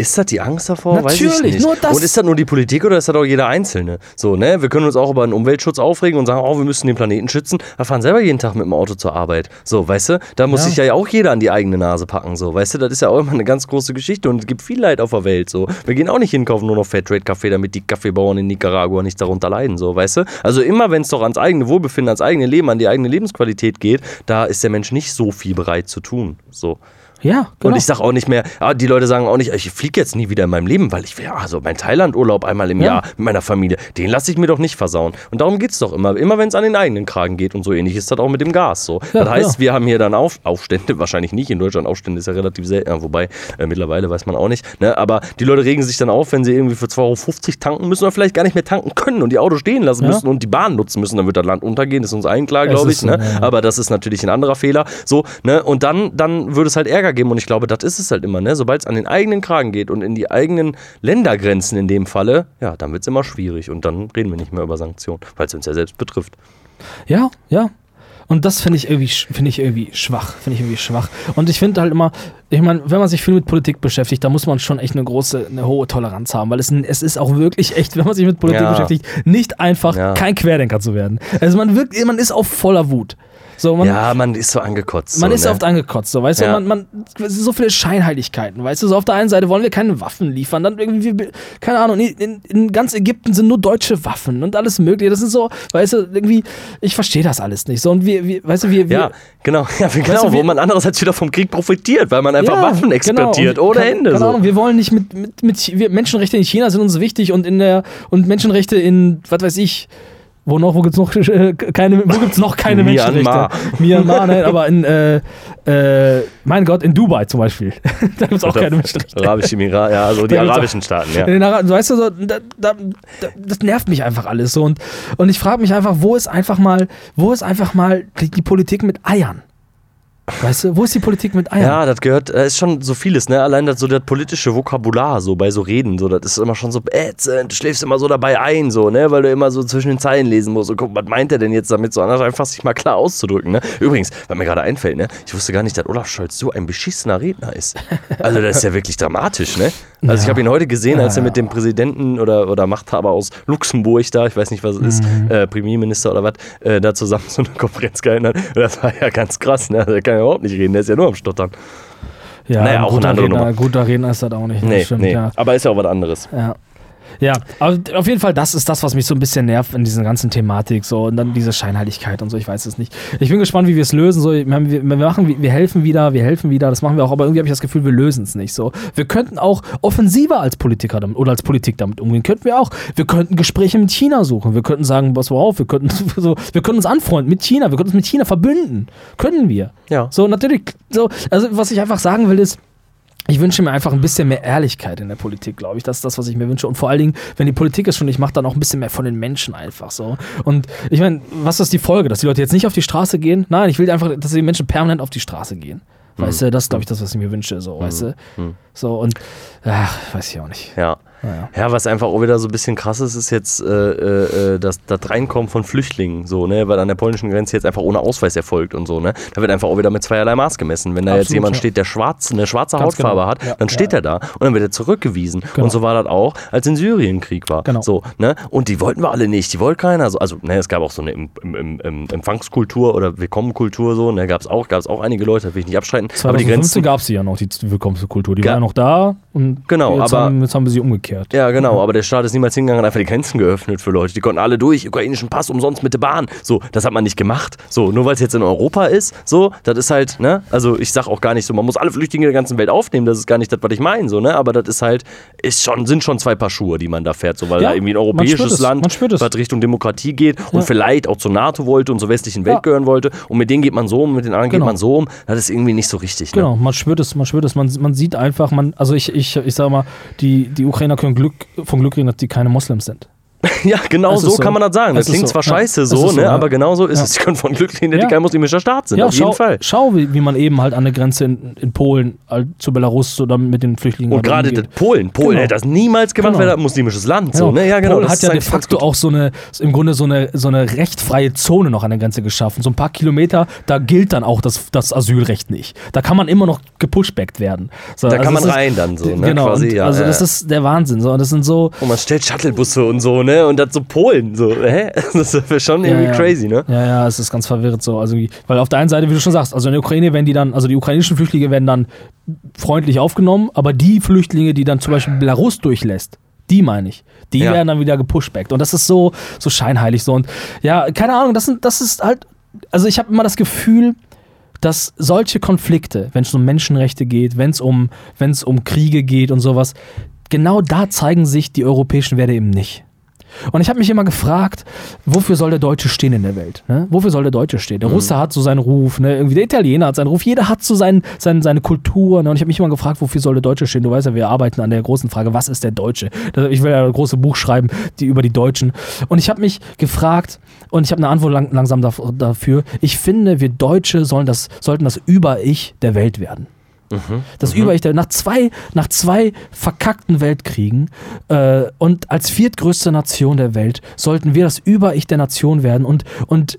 Ist das die Angst davor? Natürlich, nur das- Und ist das nur die Politik oder ist das auch jeder Einzelne? So, ne? Wir können uns auch über den Umweltschutz aufregen und sagen, oh, wir müssen den Planeten schützen. Wir fahren selber jeden Tag mit dem Auto zur Arbeit. So, weißt du? Da muss Ja. sich ja auch jeder an die eigene Nase packen. So, weißt du? Das ist ja auch immer eine ganz große Geschichte und es gibt viel Leid auf der Welt. So, wir gehen auch nicht hinkaufen nur noch Fairtrade-Kaffee, damit die Kaffeebauern in Nicaragua nicht darunter leiden. So, weißt du? Also immer, wenn es doch ans eigene Wohlbefinden, ans eigene Leben, an die eigene Lebensqualität geht, da ist der Mensch nicht so viel bereit zu tun. So. Ja, genau. Und ich sag auch nicht mehr, ah, die Leute sagen auch nicht, ich fliege jetzt nie wieder in meinem Leben, weil ich will, also mein Thailand-Urlaub einmal im Ja. Jahr mit meiner Familie, den lasse ich mir doch nicht versauen. Und darum geht's doch immer. Immer wenn es an den eigenen Kragen geht und so ähnlich ist das auch mit dem Gas so. Ja, das heißt, ja. wir haben hier dann Auf Aufstände, wahrscheinlich nicht. In Deutschland Aufstände ist ja relativ selten, wobei äh, mittlerweile weiß man auch nicht. Ne? Aber die Leute regen sich dann auf, wenn sie irgendwie für 2,50 Euro tanken müssen oder vielleicht gar nicht mehr tanken können und die Autos stehen lassen müssen und die Bahn nutzen müssen, dann wird das Land untergehen, ist uns allen klar, Es glaube ich. Ne? Aber das ist natürlich ein anderer Fehler. So, ne? Und dann, dann würde es halt Ärger geben. Und ich glaube, das ist es halt immer, ne? Sobald es an den eigenen Kragen geht und in die eigenen Ländergrenzen in dem Falle, ja, dann wird es immer schwierig. Und dann reden wir nicht mehr über Sanktionen, weil es uns ja selbst betrifft. Ja, ja. Und das finde ich irgendwie, finde ich irgendwie schwach, finde ich irgendwie schwach. Und ich finde halt immer, ich meine, wenn man sich viel mit Politik beschäftigt, da muss man schon echt eine große, eine hohe Toleranz haben, weil es, es ist auch wirklich echt, wenn man sich mit Politik Ja. beschäftigt, nicht einfach, Ja. kein Querdenker zu werden. Also man wirkt, man ist auf voller Wut. So, man, ja, man ist so angekotzt. man so, ist ne? oft angekotzt, so, weißt Ja. du, man, man, so viele Scheinheiligkeiten, weißt du, so auf der einen Seite wollen wir keine Waffen liefern, dann irgendwie, keine Ahnung, in, in, ganz Ägypten sind nur deutsche Waffen und alles mögliche, das ist so, weißt du, irgendwie, ich verstehe das alles nicht, so, und wir, wir weißt du, wir, wir Ja, genau, ja, genau du, wo man andererseits wieder vom Krieg profitiert, weil man einfach Ja, Waffen exportiert genau. Ohne keine, Ende. Keine so. Ahnung, wir wollen nicht mit, mit, mit wir, Menschenrechte in China sind uns wichtig und in der und Menschenrechte in, was weiß ich, wo noch, wo gibt's noch äh, keine, wo gibt's noch keine Myanmar. Menschenrechte? Myanmar, nein, aber in, äh, äh, mein Gott, in Dubai zum Beispiel. da gibt's auch keine Menschenrechte. Arabische Emirat, ja, also die arabischen Staaten, ja. Ara- weißt du, so, da, da, das nervt mich einfach alles so. Und, und ich frage mich einfach, wo ist einfach mal, wo ist einfach mal die, die Politik mit Eiern? Weißt du, wo ist die Politik mit Eiern? Ja, das gehört, da ist schon so vieles, ne? Allein das so das politische Vokabular, so bei so Reden, so, das ist immer schon so ätzend, du schläfst immer so dabei ein, so, ne? Weil du immer so zwischen den Zeilen lesen musst und guck, was meint er denn jetzt damit, so anders einfach sich mal klar auszudrücken, ne? Übrigens, was mir gerade einfällt, ne? Ich wusste gar nicht, dass Olaf Scholz so ein beschissener Redner ist. Also, das ist ja wirklich dramatisch, ne? Also, ich Ja. habe ihn heute gesehen, als er mit dem Präsidenten oder, oder Machthaber aus Luxemburg da, ich weiß nicht, was es ist, Mhm. äh, Premierminister oder was, äh, da zusammen so eine Konferenz gehalten hat. Und das war ja ganz krass, ne? Kann ja überhaupt nicht reden, der ist ja nur am Stottern. Ja, Naja, ein auch eine guter andere Redner, Nummer. Guter Redner ist das auch nicht. Nee, stimmt, nee. ja. Aber ist ja auch was anderes. Ja. Ja, aber auf jeden Fall, das ist das, was mich so ein bisschen nervt in dieser ganzen Thematik. So, und dann diese Scheinheiligkeit und so, ich weiß es nicht. Ich bin gespannt, wie wir es lösen. So, wir, wir, machen, wir helfen wieder, wir helfen wieder, das machen wir auch, aber irgendwie habe ich das Gefühl, wir lösen es nicht. So. Wir könnten auch offensiver als Politiker damit oder als Politik damit umgehen. Könnten wir auch. Wir könnten Gespräche mit China suchen. Wir könnten sagen, pass auf, wir könnten, so, wir können uns anfreunden mit China, wir können uns mit China verbünden. Können wir. Ja. So, natürlich, so, also was ich einfach sagen will, ist, ich wünsche mir einfach ein bisschen mehr Ehrlichkeit in der Politik, glaube ich. Das ist das, was ich mir wünsche. Und vor allen Dingen, wenn die Politik es schon nicht macht, dann auch ein bisschen mehr von den Menschen einfach so. Und ich meine, was ist die Folge? Dass die Leute jetzt nicht auf die Straße gehen? Nein, ich will einfach, dass die Menschen permanent auf die Straße gehen. Weißt du, das ist, glaube ich, das, was ich mir wünsche, so, weißt du? So, und, ach, weiß ich auch nicht. Ja. Ja. Ja, was einfach auch wieder so ein bisschen krass ist, ist jetzt äh, äh, das, das Reinkommen von Flüchtlingen, so, ne, weil an der polnischen Grenze jetzt einfach ohne Ausweis erfolgt und so, ne. Da wird einfach auch wieder mit zweierlei Maß gemessen. Wenn da jetzt Absolut, jemand ja. steht, der schwarz, eine schwarze Ganz Hautfarbe genau. hat, dann steht er da und dann wird er zurückgewiesen. Genau. Und so war das auch, als in Syrien Krieg war. Genau. So, ne? Und die wollten wir alle nicht, die wollte keiner. Also, also ne, es gab auch so eine Em- Em- Em- Empfangskultur oder Willkommenkultur, so, ne, gab es auch, gab es auch einige Leute, das will ich nicht abstreiten. Aber die 2015 Grenzen. gab es ja noch, die Willkommenskultur. Die war ja noch da und Genau, jetzt, aber- haben, jetzt haben wir sie umgekehrt. Ja, genau, aber der Staat ist niemals hingegangen und einfach die Grenzen geöffnet für Leute. Die konnten alle durch, ukrainischen Pass umsonst mit der Bahn. So, das hat man nicht gemacht. So, nur weil es jetzt in Europa ist, so, das ist halt, ne? Also ich sag auch gar nicht so, man muss alle Flüchtlinge der ganzen Welt aufnehmen, das ist gar nicht das, was ich meine, so, ne? Aber das ist halt, ist schon, sind schon zwei Paar Schuhe, die man da fährt, so, weil Ja, da irgendwie ein europäisches es, Land, man spürt es. was Richtung Demokratie geht und Ja. vielleicht auch zur NATO wollte und zur westlichen Welt Ja. gehören wollte und mit denen geht man so um, mit den anderen Genau. geht man so um. Das ist irgendwie nicht so richtig, ne? Genau, man spürt es, man spürt es, man, man sieht einfach, man, also ich, ich, ich sage mal, die, die Ukrainer können Glück, von Glück reden, dass die keine Moslems sind. Ja, genau so, so. kann man das sagen. Das ist klingt so. zwar Ja. scheiße Es so, so, ne? ja. aber genau so ist Ja. es. Sie können von Glück reden, dass Ja. die kein muslimischer Staat sind, auf schau, jeden Fall. schau wie, wie man eben halt an der Grenze in, in Polen halt, zu Belarus oder mit den Flüchtlingen Und da gerade das. Polen. Polen Genau. hätte das niemals gemacht, Genau. wäre das ein muslimisches Land. So, Genau. ne? Ja, genau. Polen das hat ja de facto auch so eine, im Grunde so eine, so eine rechtfreie Zone noch an der Grenze geschaffen. So ein paar Kilometer, da gilt dann auch das, das Asylrecht nicht. Da kann man immer noch gepushbackt werden. So, Da kann das man ist- rein dann so, ne? Genau, Quasi, und, ja, also ja. das ist der Wahnsinn. So, das sind so, Und man stellt Shuttlebusse und so, ne? Und das so Polen. So, hä? Das ist schon irgendwie ja, ja. crazy, ne? Ja, ja, es ist ganz verwirrend so. Also, weil auf der einen Seite, wie du schon sagst, also in der Ukraine werden die dann, also die ukrainischen Flüchtlinge werden dann freundlich aufgenommen, aber die Flüchtlinge, die dann zum Beispiel Belarus durchlässt, die meine ich, die Ja. werden dann wieder gepushbackt. Und das ist so, so scheinheilig so. Und ja, keine Ahnung, das, sind, das ist halt, also ich habe immer das Gefühl, dass solche Konflikte, wenn es um Menschenrechte geht, wenn es um, wenn's um Kriege geht und sowas, genau da zeigen sich die europäischen Werte eben nicht. Und ich habe mich immer gefragt, wofür soll der Deutsche stehen in der Welt? Ne? Wofür soll der Deutsche stehen? Der Russe hat so seinen Ruf, ne? irgendwie der Italiener hat seinen Ruf, jeder hat so sein, sein, seine Kultur. Ne? Und ich habe mich immer gefragt, wofür soll der Deutsche stehen? Du weißt ja, wir arbeiten an der großen Frage, was ist der Deutsche? Ich will ja ein großes Buch schreiben die, über die Deutschen. Und ich habe mich gefragt, und ich habe eine Antwort lang, langsam daf- dafür, ich finde, wir Deutsche sollen das, sollten das Über-Ich der Welt werden. Das Über-Ich, der- nach zwei, nach zwei verkackten Weltkriegen äh, und als viertgrößte Nation der Welt sollten wir das Über-Ich der Nation werden und, und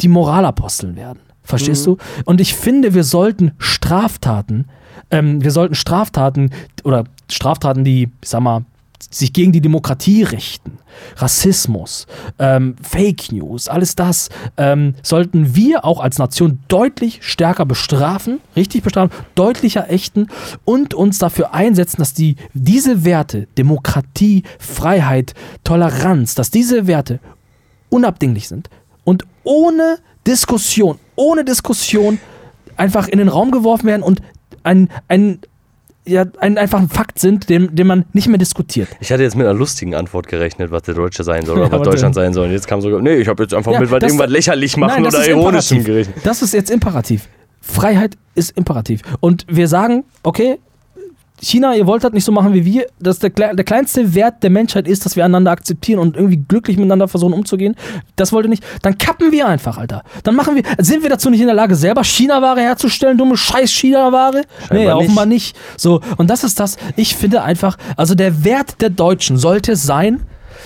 die Moralaposteln werden. Verstehst du? Und ich finde, wir sollten Straftaten, ähm, wir sollten Straftaten oder Straftaten, die, ich sag mal, sich gegen die Demokratie richten, Rassismus, ähm, Fake News, alles das, ähm, sollten wir auch als Nation deutlich stärker bestrafen, richtig bestrafen, deutlicher ächten und uns dafür einsetzen, dass die, diese Werte, Demokratie, Freiheit, Toleranz, dass diese Werte unabdinglich sind und ohne Diskussion, ohne Diskussion einfach in den Raum geworfen werden und ein, ein, ja, ein, einfach ein Fakt sind, den, den man nicht mehr diskutiert. Ich hatte jetzt mit einer lustigen Antwort gerechnet, was der Deutsche sein soll oder Ja, was. Deutschland sein soll. Und jetzt kam sogar, nee, ich habe jetzt einfach Ja, mit was irgendwas lächerlich machen Nein, oder ironischem gerechnet. Das ist jetzt Imperativ. Freiheit ist Imperativ. Und wir sagen, okay, China, ihr wollt das nicht so machen wie wir. Das der, der kleinste Wert der Menschheit ist, dass wir einander akzeptieren und irgendwie glücklich miteinander versuchen umzugehen. Das wollt ihr nicht. Dann kappen wir einfach, Alter. Dann machen wir, sind wir dazu nicht in der Lage, selber China-Ware herzustellen, dumme Scheiß China-Ware? Nee, Scheinbar offenbar nicht. So, und das ist das, ich finde einfach, also der Wert der Deutschen sollte sein,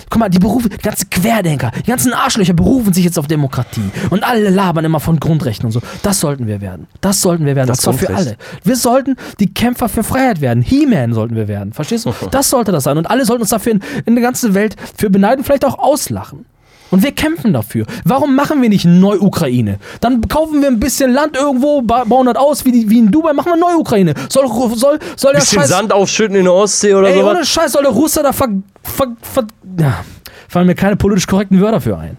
Guck mal, die Berufe, die ganzen Querdenker, die ganzen Arschlöcher berufen sich jetzt auf Demokratie. Und alle labern immer von Grundrechten und so. Das sollten wir werden. Das sollten wir werden. Das und zwar für alle. Wir sollten die Kämpfer für Freiheit werden. He-Man sollten wir werden. Verstehst du? Das sollte das sein. Und alle sollten uns dafür in, in der ganzen Welt für beneiden, vielleicht auch auslachen. Und wir kämpfen dafür. Warum machen wir nicht Neu-Ukraine? Dann kaufen wir ein bisschen Land irgendwo, ba- bauen das aus, wie, die, wie in Dubai, machen wir Neu-Ukraine. Soll, soll, soll der Bisschen Scheiß. Sand aufschütten in der Ostsee oder Ey, ohne. Scheiß soll der Russe da ver, ver, ver ja, fallen mir keine politisch korrekten Wörter für ein.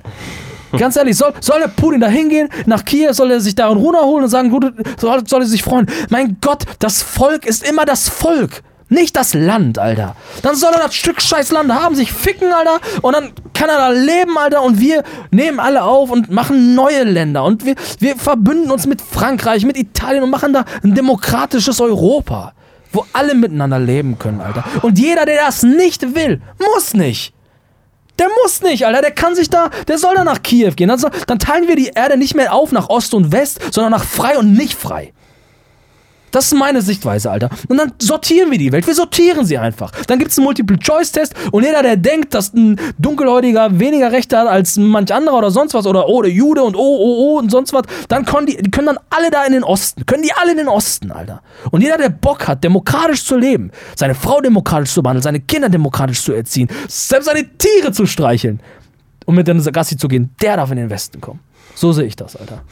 Ganz ehrlich, soll, soll der Putin da hingehen, nach Kiew, soll er sich da runterholen und sagen, gut, soll, soll er sich freuen. Mein Gott, das Volk ist immer das Volk. Nicht das Land, Alter. Dann soll er das Stück scheiß Land haben, sich ficken, Alter. Und dann kann er da leben, Alter. Und wir nehmen alle auf und machen neue Länder. Und wir, wir verbünden uns mit Frankreich, mit Italien und machen da ein demokratisches Europa. Wo alle miteinander leben können, Alter. Und jeder, der das nicht will, muss nicht. Der muss nicht, Alter. Der kann sich da, der soll da nach Kiew gehen. Dann, soll, dann teilen wir die Erde nicht mehr auf nach Ost und West, sondern nach frei und nicht frei. Das ist meine Sichtweise, Alter. Und dann sortieren wir die Welt. Wir sortieren sie einfach. Dann gibt es einen Multiple-Choice-Test und jeder, der denkt, dass ein Dunkelhäutiger weniger Rechte hat als manch anderer oder sonst was oder oh, der Jude und oh, oh, oh und sonst was, dann können die, die können dann alle da in den Osten. Können die alle in den Osten, Alter. Und jeder, der Bock hat, demokratisch zu leben, seine Frau demokratisch zu behandeln, seine Kinder demokratisch zu erziehen, selbst seine Tiere zu streicheln und mit der Gassi zu gehen, der darf in den Westen kommen. So sehe ich das, Alter.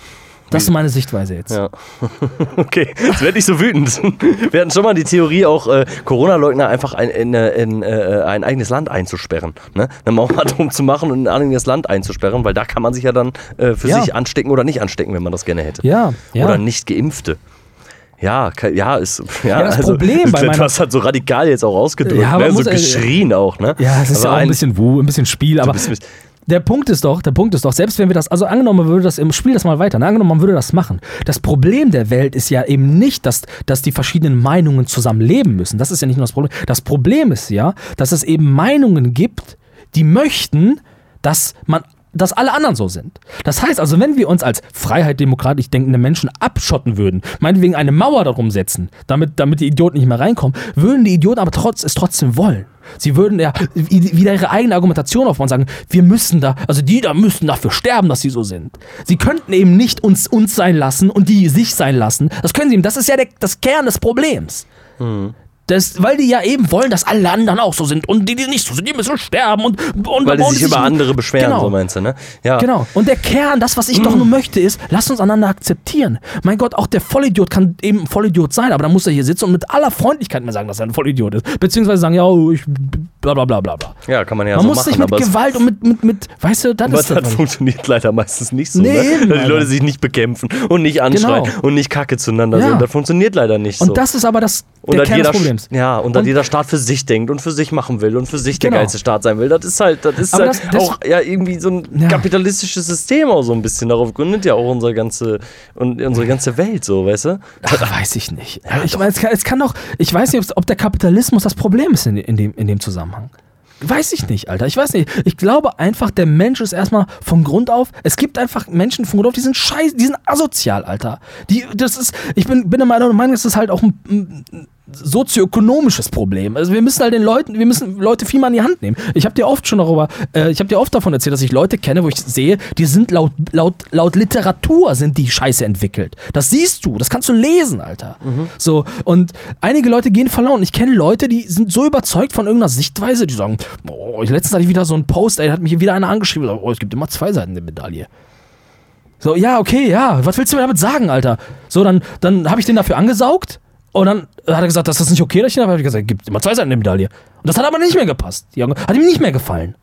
Das ist meine Sichtweise jetzt. Ja. Okay, jetzt werde ich so wütend. Wir hatten schon mal die Theorie, auch äh, Corona-Leugner einfach ein, in, äh, in äh, ein eigenes Land einzusperren. Ne? Eine Mauer drum zu machen und ein eigenes Land einzusperren, weil da kann man sich ja dann äh, für Ja. sich anstecken oder nicht anstecken, wenn man das gerne hätte. Ja, ja. Oder nicht Geimpfte. Ja, ja, ist. Ja, Ja, das Problem bei meiner- hast halt so radikal jetzt auch ausgedrückt, Ja, ne? so muss, geschrien auch, ne? Ja, es ist Aber ja auch ein bisschen Wu, ein bisschen Spiel, aber bist- der Punkt ist doch, der Punkt ist doch, selbst wenn wir das, also angenommen, würde das im Spiel das mal weiter, ne, angenommen, man würde das machen. Das Problem der Welt ist ja eben nicht, dass, dass die verschiedenen Meinungen zusammen leben müssen. Das ist ja nicht nur das Problem. Das Problem ist ja, dass es eben Meinungen gibt, die möchten, dass man dass alle anderen so sind. Das heißt also, wenn wir uns als Freiheit demokratisch denkende Menschen abschotten würden, meinetwegen eine Mauer darum setzen, damit, damit die Idioten nicht mehr reinkommen, würden die Idioten aber trotz, es trotzdem wollen. Sie würden ja wieder ihre eigene Argumentation aufbauen und sagen, wir müssen da, also die da müssten dafür sterben, dass sie so sind. Sie könnten eben nicht uns uns sein lassen und die sich sein lassen. Das können sie eben. Das ist ja der, das Kern des Problems. Das, weil die ja eben wollen, dass alle anderen auch so sind und die, die nicht so sind, die müssen sterben und, und Weil die und sich über andere beschweren, Genau. so meinst du, ne? Ja. Genau. Und der Kern, das, was ich doch nur möchte, ist, lasst uns einander akzeptieren. Mein Gott, auch der Vollidiot kann eben ein Vollidiot sein, aber dann muss er hier sitzen und mit aller Freundlichkeit mir sagen, dass er ein Vollidiot ist. Beziehungsweise sagen, ja, oh, ich bla bla bla bla bla. Ja, kann man ja Man so muss machen, nicht mit aber es- Gewalt und mit, mit, mit, weißt du, das Aber ist das das. funktioniert leider meistens nicht so. Nee, ne? eben, Dass die. Leute sich nicht bekämpfen und nicht anschreien Genau. und nicht kacke zueinander Ja. sind. Das funktioniert leider nicht Und so. das ist aber das, und der Kern des Problems. Ja, und Und- jeder Staat für sich denkt und für sich machen will und für sich der Genau. geilste Staat sein will. Das ist halt, das ist halt das- das- auch ja, irgendwie so ein Ja. kapitalistisches System auch so ein bisschen. Darauf gründet ja auch unsere ganze, und unsere ganze Welt so, weißt du? Ach, weiß ich nicht. ich meine, es kann, es kann doch, ich weiß nicht, ob der Kapitalismus das Problem ist in, in, dem, in dem Zusammenhang. Weiß ich nicht, Alter. Ich weiß nicht. Ich glaube einfach, der Mensch ist erstmal von Grund auf. Es gibt einfach Menschen von Grund auf, die sind scheiße, die sind asozial, Alter. Die, das ist, ich bin, bin der Meinung, das halt auch ein, ein, sozioökonomisches Problem. Also wir müssen halt den Leuten, wir müssen Leute viel mal in die Hand nehmen. Ich habe dir oft schon darüber, äh, ich habe dir oft davon erzählt, dass ich Leute kenne, wo ich sehe, die sind laut, laut, laut Literatur sind die Scheiße entwickelt. Das siehst du, das kannst du lesen, Alter. So, und einige Leute gehen verloren. Ich kenne Leute, die sind so überzeugt von irgendeiner Sichtweise, die sagen, oh, letztens hatte ich wieder so einen Post, ey, hat mich wieder einer angeschrieben, oh, es gibt immer zwei Seiten der Medaille. So, ja, okay, ja, was willst du mir damit sagen, Alter? So, dann, dann habe ich den dafür angesaugt und dann hat er gesagt, das ist nicht okay, dass ich den habe. hab ich gesagt, gibt immer zwei Seiten der Medaille. Und das hat aber nicht mehr gepasst. Die Augen- Hat ihm nicht mehr gefallen.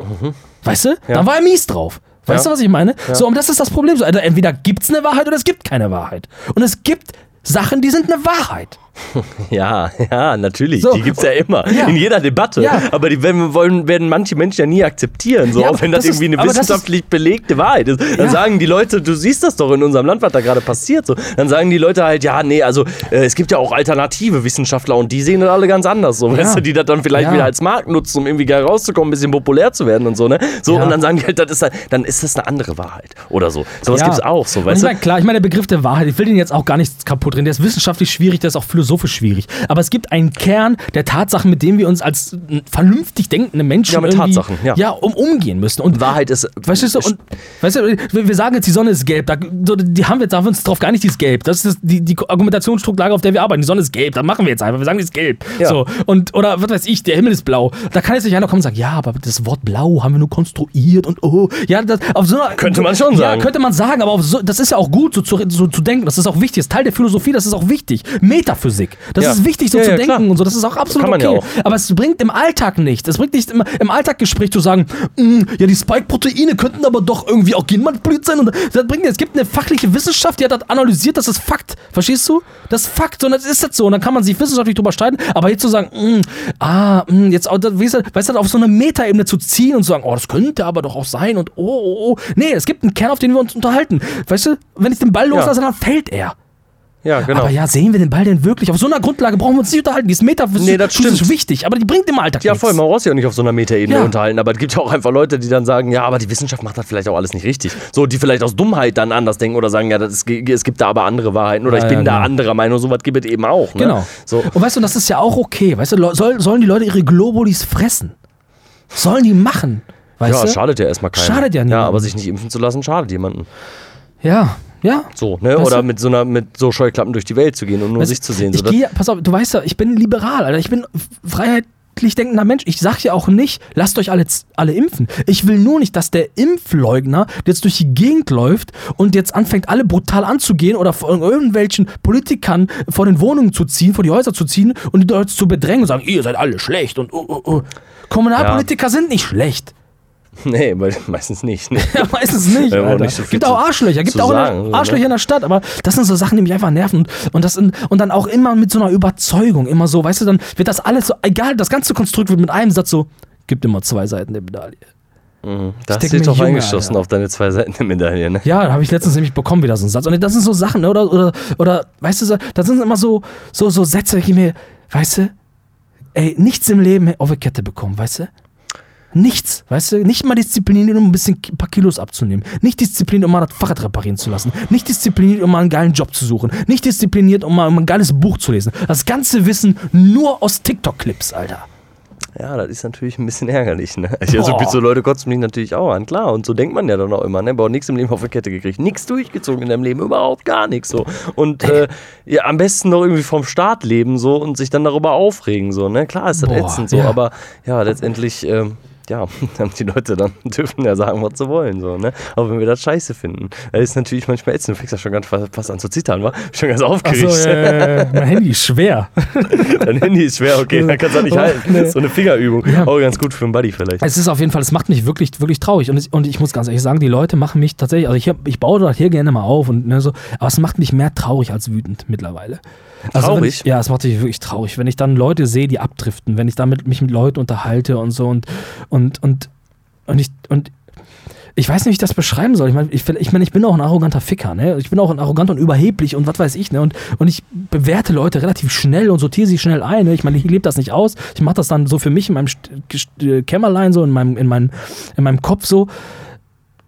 Weißt du? Dann war er mies drauf. Weißt Ja. du, was ich meine? So, und das ist das Problem. So, also entweder gibt es eine Wahrheit oder es gibt keine Wahrheit. Und es gibt Sachen, die sind eine Wahrheit. Ja, ja, natürlich. So. Die gibt es ja immer. Ja. In jeder Debatte. Ja. Aber die werden, wollen, werden manche Menschen ja nie akzeptieren. So, Ja, auch wenn das, das ist- irgendwie eine aber das ist- wissenschaftlich belegte Wahrheit ist. Dann sagen die Leute, du siehst das doch in unserem Land, was da gerade passiert. So. Dann sagen die Leute halt, ja, nee, also äh, es gibt ja auch alternative Wissenschaftler und die sehen das alle ganz anders. So, weißt du, die das dann vielleicht wieder als Markt nutzen, um irgendwie rauszukommen, ein bisschen populär zu werden und so, ne? So, und dann sagen die halt, das ist, halt- dann ist das eine andere Wahrheit. Oder so. Sowas Ja. gibt's auch, so, weißt ich du? meine, klar, ich meine, der Begriff der Wahrheit, ich will den jetzt auch gar nicht kaputt drehen. Der ist wissenschaftlich schwierig, der ist auch philosophisch schwierig. Aber es gibt einen Kern der Tatsachen, mit dem wir uns als vernünftig denkende Menschen Ja, mit Tatsachen, ja. um, umgehen müssen. Und Wahrheit ist. Weißt du, und, weißt du, wir sagen jetzt, die Sonne ist gelb. Da, die haben wir, da haben wir uns drauf gar nicht, die ist gelb. Das ist die, die Argumentationsstruktur, auf der wir arbeiten. Die Sonne ist gelb. Da machen wir jetzt einfach. Wir sagen, die ist gelb. Ja. So, und, oder was weiß ich, der Himmel ist blau. Da kann jetzt nicht einer kommen und sagen, ja, aber das Wort blau haben wir nur konstruiert und oh. Ja, das, auf so einer, Könnte man schon sagen. Ja, könnte man sagen, aber so, das ist ja auch gut, so zu, so zu denken. Das ist auch wichtig. Das ist Teil der Philosophie, das ist auch wichtig. Metaphysik. Das Ja. ist wichtig, so Ja, zu ja, denken klar. und so. Das ist auch absolut okay. auch. Aber es bringt im Alltag nichts. Es bringt nicht im, im Alltaggespräch zu sagen, "Mm, ja, die Spike-Proteine könnten aber doch irgendwie auch genmanipuliert sein. Und das bringt, es gibt eine fachliche Wissenschaft, die hat das analysiert, das ist Fakt. Verstehst du? Das ist Fakt und das ist jetzt so. Und dann kann man sich wissenschaftlich drüber streiten. Aber jetzt zu sagen, "Mm, ah, mm, jetzt, weißt du, weißt du, auf so eine Metaebene zu ziehen und zu sagen, oh, das könnte aber doch auch sein und oh, oh, oh. Nee, es gibt einen Kern, auf den wir uns unterhalten. Weißt du, wenn ich den Ball loslasse, dann fällt er. Ja, genau. Aber ja, sehen wir den Ball denn wirklich? Auf so einer Grundlage brauchen wir uns nicht unterhalten. Die ist metaphysisch Nee, das stimmt. wichtig, aber die bringt im Alltag Ja, nichts. voll, man braucht sich auch nicht auf so einer Metaebene Ja. unterhalten, aber es gibt ja auch einfach Leute, die dann sagen, ja, aber die Wissenschaft macht das vielleicht auch alles nicht richtig. So, die vielleicht aus Dummheit dann anders denken oder sagen, ja, ist, es gibt da aber andere Wahrheiten oder Ja, ich bin ja, da genau. anderer Meinung, sowas gibt es eben auch. Ne? Genau. So, Und weißt du, das ist ja auch okay. Weißt du, soll, sollen die Leute ihre Globulis fressen? Sollen die machen? Weißt ja, du? schadet ja erstmal keinen. Schadet ja Ja, niemandem. aber sich nicht impfen zu lassen, schadet jemanden. Ja, ja. So, ne? Weißt Oder mit so einer, mit so Scheuklappen durch die Welt zu gehen und nur Weißt sich zu sehen. So, Ich das- gehe, pass auf, du weißt ja, ich bin liberal, Alter. Ich bin freiheitlich denkender Mensch. Ich sag ja auch nicht, lasst euch alle, alle impfen. Ich will nur nicht, dass der Impfleugner jetzt durch die Gegend läuft und jetzt anfängt, alle brutal anzugehen oder von irgendwelchen Politikern vor den Wohnungen zu ziehen, vor die Häuser zu ziehen und die Leute zu bedrängen und sagen, ihr seid alle schlecht und oh, oh, oh. Kommunalpolitiker sind nicht schlecht. nee, weil, meistens nicht. Ne? Ja, meistens nicht. Alter. nicht so gibt auch Arschlöcher, gibt auch sagen, ne? Arschlöcher in der Stadt, aber das sind so Sachen, die mich einfach nerven. Und, das in, und dann auch immer mit so einer Überzeugung, immer so, weißt du, dann wird das alles so, egal, das ganze Konstrukt wird mit einem Satz so, gibt immer zwei Seiten der Medaille. Da hast denk du Junge, eingeschossen Alter. auf deine zwei Seiten der Medaille, ne? Ja, da habe ich letztens nämlich bekommen wieder so einen Satz. Und das sind so Sachen, ne, oder, oder, oder weißt du, das sind immer so, so, so Sätze, die mir, weißt du, ey, nichts im Leben auf die Kette bekommen, weißt du? Nichts, weißt du? Nicht mal diszipliniert, um ein bisschen ein paar Kilos abzunehmen. Nicht diszipliniert, um mal das Fahrrad reparieren zu lassen. Nicht diszipliniert, um mal einen geilen Job zu suchen. Nicht diszipliniert, um mal um ein geiles Buch zu lesen. Das ganze Wissen nur aus TikTok-Clips, Alter. Ja, das ist natürlich ein bisschen ärgerlich, ne? Also so, Boah. so Leute kotzen mich natürlich auch an, klar. Und so denkt man ja dann auch immer, ne? Aber nichts im Leben auf die Kette gekriegt. Nichts durchgezogen in deinem Leben, überhaupt gar nichts so. Und äh, ja, am besten noch irgendwie vom Staat leben so und sich dann darüber aufregen, so, ne? Klar ist das Boah, ätzend so, ja. aber ja, letztendlich. Ähm, ja, haben die Leute dann dürfen ja sagen, was sie wollen, so, ne? Auch wenn wir das scheiße finden. Das ist natürlich manchmal ätzend. Du fängst ja schon ganz fast an zu zittern, wa? Schon ganz aufgeregt. Achso, äh, mein Handy ist schwer. Dein Handy ist schwer, okay, dann kannst du nicht Oh, halten. nee. So eine Fingerübung. Ja. Auch ganz gut für einen Buddy vielleicht. Es ist auf jeden Fall, es macht mich wirklich, wirklich traurig. Und, es, und ich muss ganz ehrlich sagen, die Leute machen mich tatsächlich, also ich, hab, ich baue das hier gerne mal auf und ne, so, aber es macht mich mehr traurig als wütend mittlerweile. Also Traurig? Ich, ja, es macht mich wirklich traurig, wenn ich dann Leute sehe, die abdriften, wenn ich damit mich mit Leuten unterhalte und so und und und und ich und ich weiß nicht, wie ich das beschreiben soll. Ich meine, ich, ich, mein, ich bin auch ein arroganter Ficker, ne? Ich bin auch ein arrogant und überheblich und was weiß ich, ne? Und, und ich bewerte Leute relativ schnell und sortiere sie schnell ein. Ne? Ich meine, ich lebe das nicht aus. Ich mache das dann so für mich in meinem äh, Kämmerlein, so in meinem, in, meinem, in meinem Kopf so.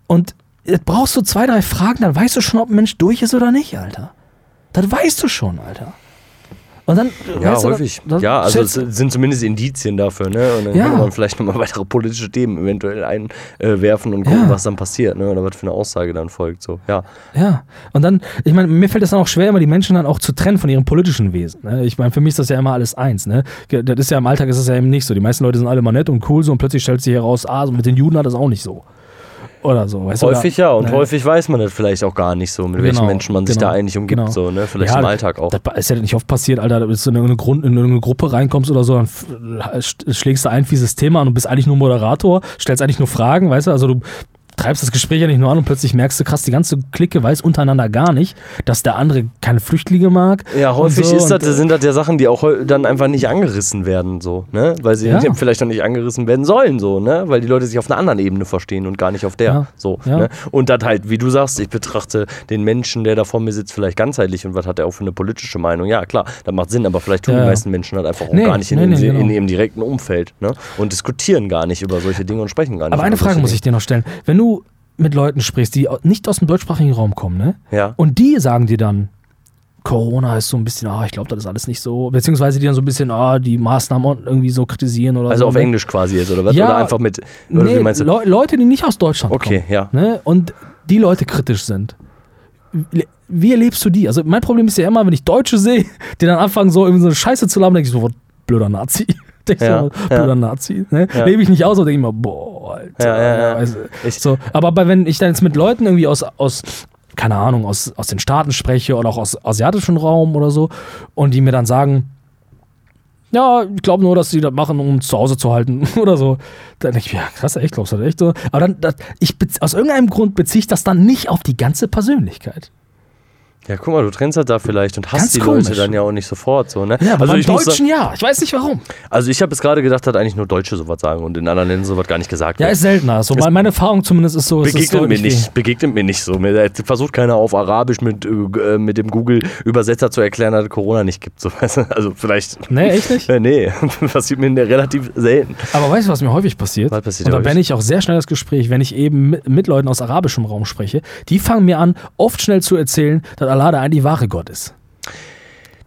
Und jetzt brauchst du zwei, drei Fragen, dann weißt du schon, ob ein Mensch durch ist oder nicht, Alter. Das weißt du schon, Alter. Und dann. Ja, weißt du, häufig. dann- ja, also es sind zumindest Indizien dafür, ne? Und dann Ja. kann man vielleicht nochmal weitere politische Themen eventuell einwerfen und gucken, Ja. was dann passiert, ne? Oder was für eine Aussage dann folgt. So, ja. Ja, und dann, ich meine, mir fällt es dann auch schwer, immer die Menschen dann auch zu trennen von ihrem politischen Wesen. Ne? Ich meine, für mich ist das ja immer alles eins. Ne? Das ist ja im Alltag ist das ja eben nicht so. Die meisten Leute sind alle mal nett und cool so und plötzlich stellt sich heraus, ah, so mit den Juden hat das auch nicht so. Oder so. Weißt du, Häufig oder- ja, und ne? häufig weiß man das vielleicht auch gar nicht so, mit welchen Genau, Menschen man sich genau, da eigentlich umgibt, genau. so, ne? Vielleicht Ja, im Alltag auch. Das ist ja nicht oft passiert, Alter, dass du in eine, Grund, in eine Gruppe reinkommst oder so, dann sch- schlägst du ein fieses Thema an und bist eigentlich nur Moderator, stellst eigentlich nur Fragen, weißt du, also du treibst das Gespräch ja nicht nur an und plötzlich merkst du, krass, die ganze Clique weiß untereinander gar nicht, dass der andere keine Flüchtlinge mag. Ja, häufig so ist das, äh, sind das ja Sachen, die auch dann einfach nicht angerissen werden, so, ne? Weil sie Ja. vielleicht noch nicht angerissen werden sollen, so, ne? Weil die Leute sich auf einer anderen Ebene verstehen und gar nicht auf der, Ja. so, Ja. ne? Und das halt, wie du sagst, ich betrachte den Menschen, der da vor mir sitzt, vielleicht ganzheitlich und was hat er auch für eine politische Meinung? Ja, klar, das macht Sinn, aber vielleicht tun die meisten Menschen halt einfach auch Nee, gar nicht in, nee, ihrem, nee, genau. in ihrem direkten Umfeld, ne? Und diskutieren gar nicht über solche Dinge und sprechen gar nicht Aber eine Frage muss ich dir noch stellen. Wenn du mit Leuten sprichst, die nicht aus dem deutschsprachigen Raum kommen, ne? Ja. Und die sagen dir dann, Corona ist so ein bisschen, ah, ich glaube, das ist alles nicht so. Beziehungsweise die dann so ein bisschen, ah, die Maßnahmen irgendwie so kritisieren oder Also so. auf ne? Englisch quasi jetzt, oder was? Ja. oder einfach mit, oder Nee, wie meinst du? Leu Leute, die nicht aus Deutschland Okay, kommen. ja. Ne? Und die Leute kritisch sind. Wie- erlebst du die? Also mein Problem ist ja immer, wenn ich Deutsche sehe, die dann anfangen so irgendwie so eine Scheiße zu labern, denke ich sofort, blöder Nazi. Denk ich Ja, so, ja. blöder Nazi. Ne? Ja. Lebe ich nicht aus und denke ich mir, boah, Alter. Ja, ja, ja. Also, so, aber bei, wenn ich dann jetzt mit Leuten irgendwie aus, aus keine Ahnung, aus, aus den Staaten spreche oder auch aus asiatischen Raum oder so und die mir dann sagen, ja, ich glaube nur, dass sie das machen, um zu Hause zu halten oder so. Dann denke ich, mir, ja, krass, echt, glaubst du das echt so? Aber dann, das, ich, aus irgendeinem Grund beziehe ich das dann nicht auf die ganze Persönlichkeit. Ja, guck mal, du trennst halt da vielleicht und hast Ganz die komisch. Leute dann ja auch nicht sofort so, ne? Ja, aber also beim ich muss Deutschen sagen, ja. Ich weiß nicht warum. also ich habe jetzt gerade gedacht, dass eigentlich nur Deutsche sowas sagen und in anderen Ländern sowas gar nicht gesagt Ja, wird. ist seltener. So, meine, meine Erfahrung zumindest ist so, es ist Begegnet mir nicht, begegnet mir nicht so. Mir äh, versucht keiner auf Arabisch mit, äh, mit dem Google-Übersetzer zu erklären, dass es Corona nicht gibt. So? Also vielleicht. Nee, echt nicht? Äh, nee, passiert mir relativ selten. Aber weißt du, was mir häufig passiert? Was passiert Und da beende ich auch sehr schnell das Gespräch, wenn ich eben mit, mit Leuten aus arabischem Raum spreche. Die fangen mir an, oft schnell zu erzählen, dass Allah der eigentlich wahre Gott ist.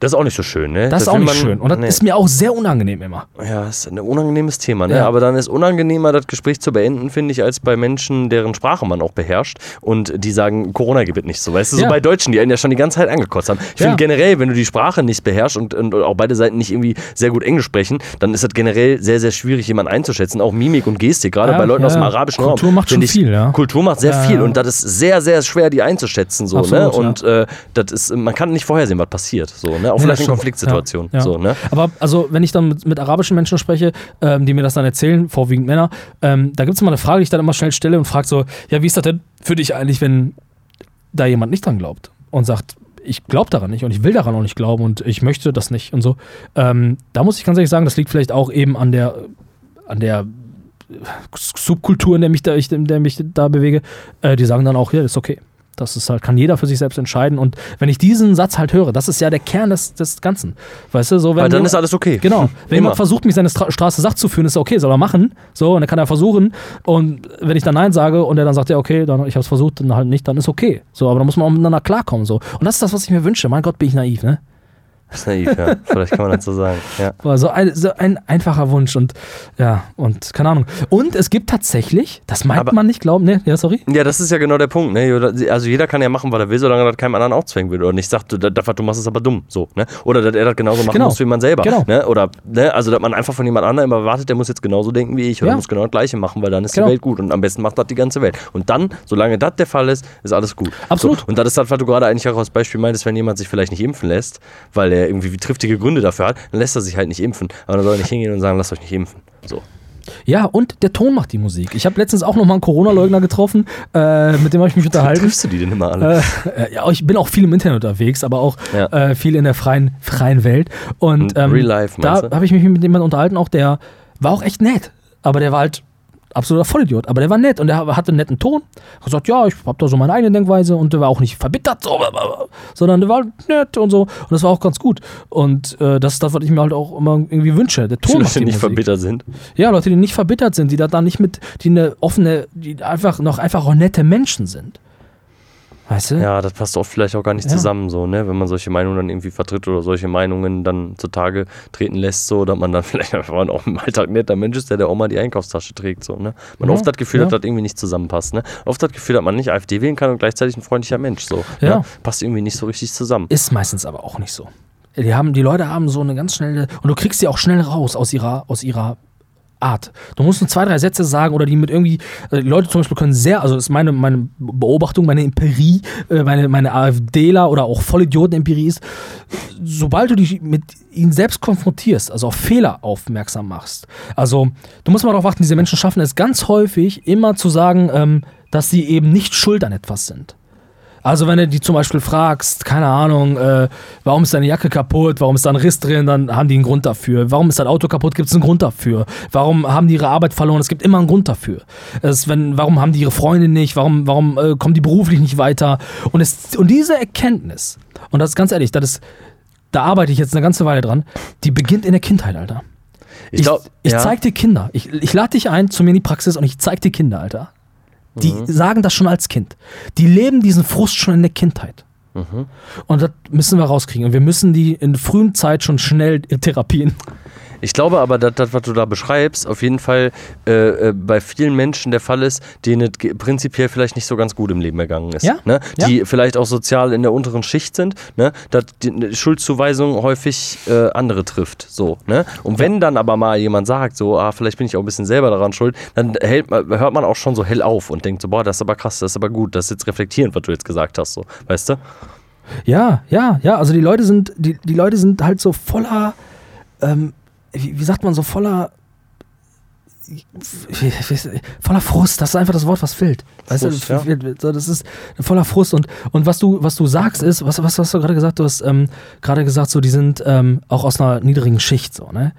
Das ist auch nicht so schön, ne? Das ist auch nicht man- schön. Und das nee. ist mir auch sehr unangenehm immer. Ja, ist ein unangenehmes Thema, ne? Ja. Aber dann ist unangenehmer, das Gespräch zu beenden, finde ich, als bei Menschen, deren Sprache man auch beherrscht und die sagen, Corona gibt es nicht so. Weißt du, so Ja. bei Deutschen, die einen ja schon die ganze Zeit angekotzt haben. Ich Ja. finde generell, wenn du die Sprache nicht beherrschst und, und auch beide Seiten nicht irgendwie sehr gut Englisch sprechen, dann ist das generell sehr, sehr schwierig, jemanden einzuschätzen. Auch Mimik und Gestik, gerade bei Leuten aus dem arabischen Kultur Raum. macht schon ich, viel, ja. Kultur macht sehr viel und das ist sehr, sehr schwer, die einzuschätzen. So, ne? Absolut, ja. Und äh, das ist, man kann nicht vorhersehen, was passiert. So, ne? Auch Ja, vielleicht in. Konfliktsituationen. Ja, ja. So, ne? Aber also, wenn ich dann mit, mit arabischen Menschen spreche, ähm, die mir das dann erzählen, vorwiegend Männer, ähm, da gibt es immer eine Frage, die ich dann immer schnell stelle und frage so, ja, wie ist das denn für dich eigentlich, wenn da jemand nicht dran glaubt und sagt, ich glaube daran nicht und ich will daran auch nicht glauben und ich möchte das nicht und so. Ähm, da muss ich ganz ehrlich sagen, das liegt vielleicht auch eben an der, an der Subkultur, in der mich da, ich, in der mich da bewege. Äh, die sagen dann auch, ja, ist okay. Das ist halt, kann jeder für sich selbst entscheiden. Und wenn ich diesen Satz halt höre, das ist ja der Kern des, des Ganzen. Weißt du, so wenn Weil dann du- ist alles okay. Genau. Wenn Immer. jemand versucht, mich seine Stra Straße Sacht zu führen, ist okay, soll er machen. So, und dann kann er versuchen. Und wenn ich dann Nein sage und er dann sagt, ja, okay, dann ich habe es versucht, dann halt nicht, dann ist okay. So, aber dann muss man auch miteinander klarkommen. So. Und das ist das, was ich mir wünsche. Mein Gott, bin ich naiv, ne? Das ist naiv, ja. Vielleicht kann man das so sagen. Ja. War so ein, so ein einfacher Wunsch und ja, und keine Ahnung. Und es gibt tatsächlich, das meint Aber- man nicht glauben, ne? Ja, sorry. Ja, das ist ja genau der Punkt. Ne? Also jeder kann ja machen, was er will, solange er das keinem anderen aufzwängen will. Oder nicht sagt, du, das, was du machst, ist aber dumm. So, ne? Oder dass er das genauso machen Genau. muss wie man selber. Genau. Ne? Oder ne? also dass man einfach von jemand anderem immer erwartet, der muss jetzt genauso denken wie ich oder Ja. muss genau das Gleiche machen, weil dann ist Genau. die Welt gut. Und am besten macht das die ganze Welt. Und dann, solange das der Fall ist, ist alles gut. Absolut. So, und das ist das, was du gerade eigentlich auch als Beispiel meintest, wenn jemand sich vielleicht nicht impfen lässt, weil er irgendwie triftige Gründe dafür hat, dann lässt er sich halt nicht impfen. Aber dann soll er nicht hingehen und sagen, lasst euch nicht impfen. So. Ja, und der Ton macht die Musik. Ich habe letztens auch nochmal einen Corona-Leugner getroffen, äh, mit dem habe ich mich unterhalten. Triffst du die denn immer alle? Äh, ja, ich bin auch viel im Internet unterwegs, aber auch Ja. äh, viel in der freien, freien Welt. Und ähm, real life, da habe ich mich mit jemandem unterhalten, auch der war auch echt nett. Aber der war halt absoluter Vollidiot. Aber der war nett und der hatte einen netten Ton. Er hat gesagt, ja, ich habe da so meine eigene Denkweise und der war auch nicht verbittert, so, sondern der war nett und so. Und das war auch ganz gut. Und äh, das ist das, was ich mir halt auch immer irgendwie wünsche. Der Die Ton Leute die nicht Musik. verbittert sind. Ja, Leute, die nicht verbittert sind, die da dann nicht mit, die eine offene, die einfach noch einfach auch nette Menschen sind. Weißt du? Ja, das passt oft vielleicht auch gar nicht Ja. zusammen, so, ne? Wenn man solche Meinungen dann irgendwie vertritt oder solche Meinungen dann zutage treten lässt, so, dass man dann vielleicht einfach auch im Alltag netter Mensch ist, der der Oma die Einkaufstasche trägt, so, ne? Man Ja, oft das Gefühl ja. dass das irgendwie nicht zusammenpasst, ne? Oft das Gefühl, dass man nicht AfD wählen kann und gleichzeitig ein freundlicher Mensch, so. Ja. Ne? Passt irgendwie nicht so richtig zusammen. Ist meistens aber auch nicht so. Die, haben, die Leute haben so eine ganz schnelle, und du kriegst sie auch schnell raus aus ihrer, aus ihrer Art. Du musst nur zwei, drei Sätze sagen oder die mit irgendwie, die Leute zum Beispiel können sehr, also das ist meine, meine Beobachtung, meine Empirie, äh, meine, meine AfDler oder auch Vollidioten-Empirie ist, sobald du dich mit ihnen selbst konfrontierst, also auf Fehler aufmerksam machst. Also, du musst mal darauf achten, diese Menschen schaffen es ganz häufig, immer zu sagen, ähm, dass sie eben nicht schuld an etwas sind. Also wenn du die zum Beispiel fragst, keine Ahnung, äh, warum ist deine Jacke kaputt, warum ist da ein Riss drin, dann haben die einen Grund dafür. Warum ist dein Auto kaputt, gibt es einen Grund dafür. Warum haben die ihre Arbeit verloren, es gibt immer einen Grund dafür. Es, wenn, warum haben die ihre Freunde nicht, warum, warum äh, kommen die beruflich nicht weiter. Und, es, und diese Erkenntnis, und das ist ganz ehrlich, das ist, da arbeite ich jetzt eine ganze Weile dran, die beginnt in der Kindheit, Alter. Ich, glaub, ich ja. zeig dir Kinder. Ich, ich lade dich ein zu mir in die Praxis und ich zeig dir Kinder, Alter. Die Mhm. sagen das schon als Kind. Die leben diesen Frust schon in der Kindheit. Mhm. Und das müssen wir rauskriegen. Und wir müssen die in frühen Zeit schon schnell therapieren. Ich glaube aber, dass das, was du da beschreibst, auf jeden Fall äh, äh, bei vielen Menschen der Fall ist, denen es prinzipiell vielleicht nicht so ganz gut im Leben ergangen ist. Ja, Ne? ja. Die vielleicht auch sozial in der unteren Schicht sind, ne? dass die eine Schuldzuweisung häufig äh, andere trifft. So, ne? Und wenn dann aber mal jemand sagt, so, ah, vielleicht bin ich auch ein bisschen selber daran schuld, dann hält hört man auch schon so hell auf und denkt so, boah, das ist aber krass, das ist aber gut, das ist jetzt reflektierend, was du jetzt gesagt hast, so, weißt du? Ja, ja, ja. Also die Leute sind, die, die Leute sind halt so voller, ähm, wie, wie sagt man, so voller. Voller Frust, das ist einfach das Wort, was fehlt. Weißt Frust, du, ja. das ist voller Frust. Und, und was du, was du sagst, ist, was, was hast du gerade gesagt? Du hast ähm, gerade gesagt, so, die sind ähm, auch aus einer niedrigen Schicht, so, ne?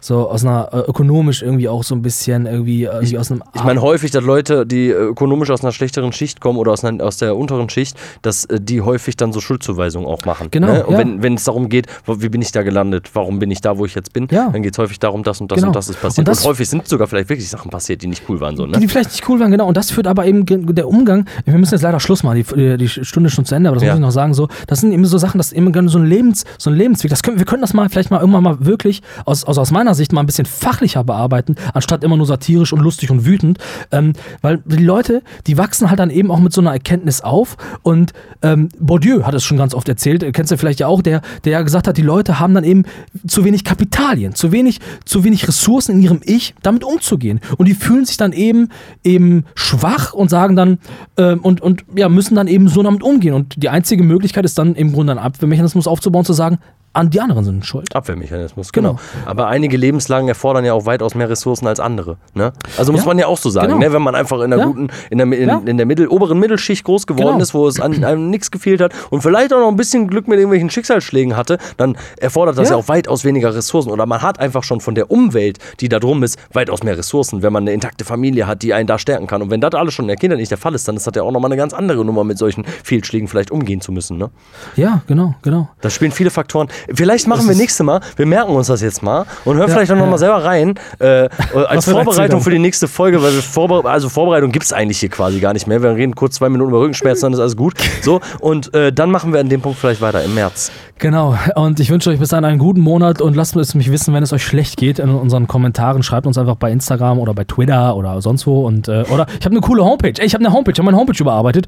So aus einer äh, ökonomisch irgendwie auch so ein bisschen irgendwie, äh, irgendwie aus einem Ich meine häufig, dass Leute, die äh, ökonomisch aus einer schlechteren Schicht kommen oder aus, einer, aus der unteren Schicht, dass äh, die häufig dann so Schuldzuweisungen auch machen. Genau, Ne? Und ja. wenn, wenn es darum geht, wie bin ich da gelandet, warum bin ich da, wo ich jetzt bin, Ja. dann geht es häufig darum, das und das Genau. und das ist passiert. Und Und, das- häufig sind sogar vielleicht wirklich Sachen passiert, die nicht cool waren. So, Die, ne? die vielleicht nicht cool waren, genau. Und das führt aber eben der Umgang. Wir müssen jetzt leider Schluss machen. Die, die Stunde ist schon zu Ende, aber das Ja. muss ich noch sagen. So, das sind eben so Sachen, das ist eben so ein Lebens, so ein Lebensweg. Das können, wir können das mal vielleicht mal irgendwann mal wirklich aus, aus, aus meiner Sicht mal ein bisschen fachlicher bearbeiten, anstatt immer nur satirisch und lustig und wütend. Ähm, weil die Leute, die wachsen halt dann eben auch mit so einer Erkenntnis auf. Und ähm, Bourdieu hat es schon ganz oft erzählt, äh, kennst du vielleicht ja auch, der, der ja gesagt hat, die Leute haben dann eben zu wenig Kapitalien, zu wenig, zu wenig Ressourcen in ihrem Ich, damit umzugehen. Und die fühlen sich dann eben eben schwach und sagen dann ähm, und, und ja, müssen dann eben so damit umgehen. Und die einzige Möglichkeit ist dann im Grunde einen Abwehrmechanismus aufzubauen, zu sagen, an die anderen sind schuld. Abwehrmechanismus, genau. Genau. Aber einige Lebenslagen erfordern ja auch weitaus mehr Ressourcen als andere. Ne? Also muss Ja. man ja auch so sagen, Genau. ne? wenn man einfach in der Ja. guten, in der, in, Ja. in der Mittel, oberen Mittelschicht groß geworden Genau. ist, wo es an einem nichts gefehlt hat und vielleicht auch noch ein bisschen Glück mit irgendwelchen Schicksalsschlägen hatte, dann erfordert das ja, auch weitaus weniger Ressourcen. Oder man hat einfach schon von der Umwelt, die da drum ist, weitaus mehr Ressourcen, wenn man eine intakte Familie hat, die einen da stärken kann. Und wenn das alles schon in der Kindheit nicht der Fall ist, dann ist das ja auch nochmal eine ganz andere Nummer, mit solchen Fehlschlägen vielleicht umgehen zu müssen. Ne? Ja, genau, genau. Da spielen viele Faktoren. Vielleicht machen Das wir nächste Mal, wir merken uns das jetzt mal und hören Ja, vielleicht auch noch ja. mal selber rein, äh, als wir da Vorbereitung für die nächste Folge, weil wir Vorbere also Vorbereitung gibt es eigentlich hier quasi gar nicht mehr. Wir reden kurz zwei Minuten über Rückenschmerzen, dann ist alles gut. So, und äh, dann machen wir an dem Punkt vielleicht weiter im März. Genau. Und ich wünsche euch bis dahin einen guten Monat und lasst es mich wissen, wenn es euch schlecht geht in unseren Kommentaren. Schreibt uns einfach bei Instagram oder bei Twitter oder sonst wo. Und, äh, oder ich habe eine coole Homepage. Ey, ich habe eine Homepage, ich habe meine Homepage überarbeitet.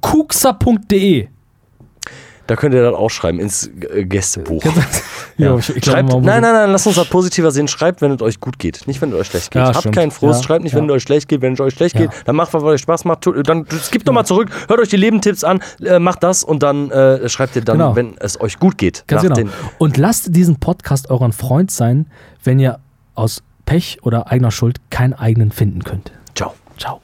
kuxa.de. Da könnt ihr das auch schreiben ins äh, Gästebuch. Ja, ich, ich glaub, schreibt, muss- nein, nein, nein, lasst uns das positiver sehen. Schreibt, wenn es euch gut geht. Nicht, wenn es euch schlecht geht. Ja, Habt stimmt. keinen Frust. Schreibt nicht, wenn es euch schlecht geht. Wenn es euch schlecht geht, dann macht was, was euch Spaß macht. Tut- Dann skippt doch mal zurück, hört euch die Lebentipps an, äh, macht das und dann äh, schreibt ihr dann, Genau. wenn es euch gut geht. Ganz genau. Und lasst diesen Podcast euren Freund sein, wenn ihr aus Pech oder eigener Schuld keinen eigenen finden könnt. Ciao. Ciao.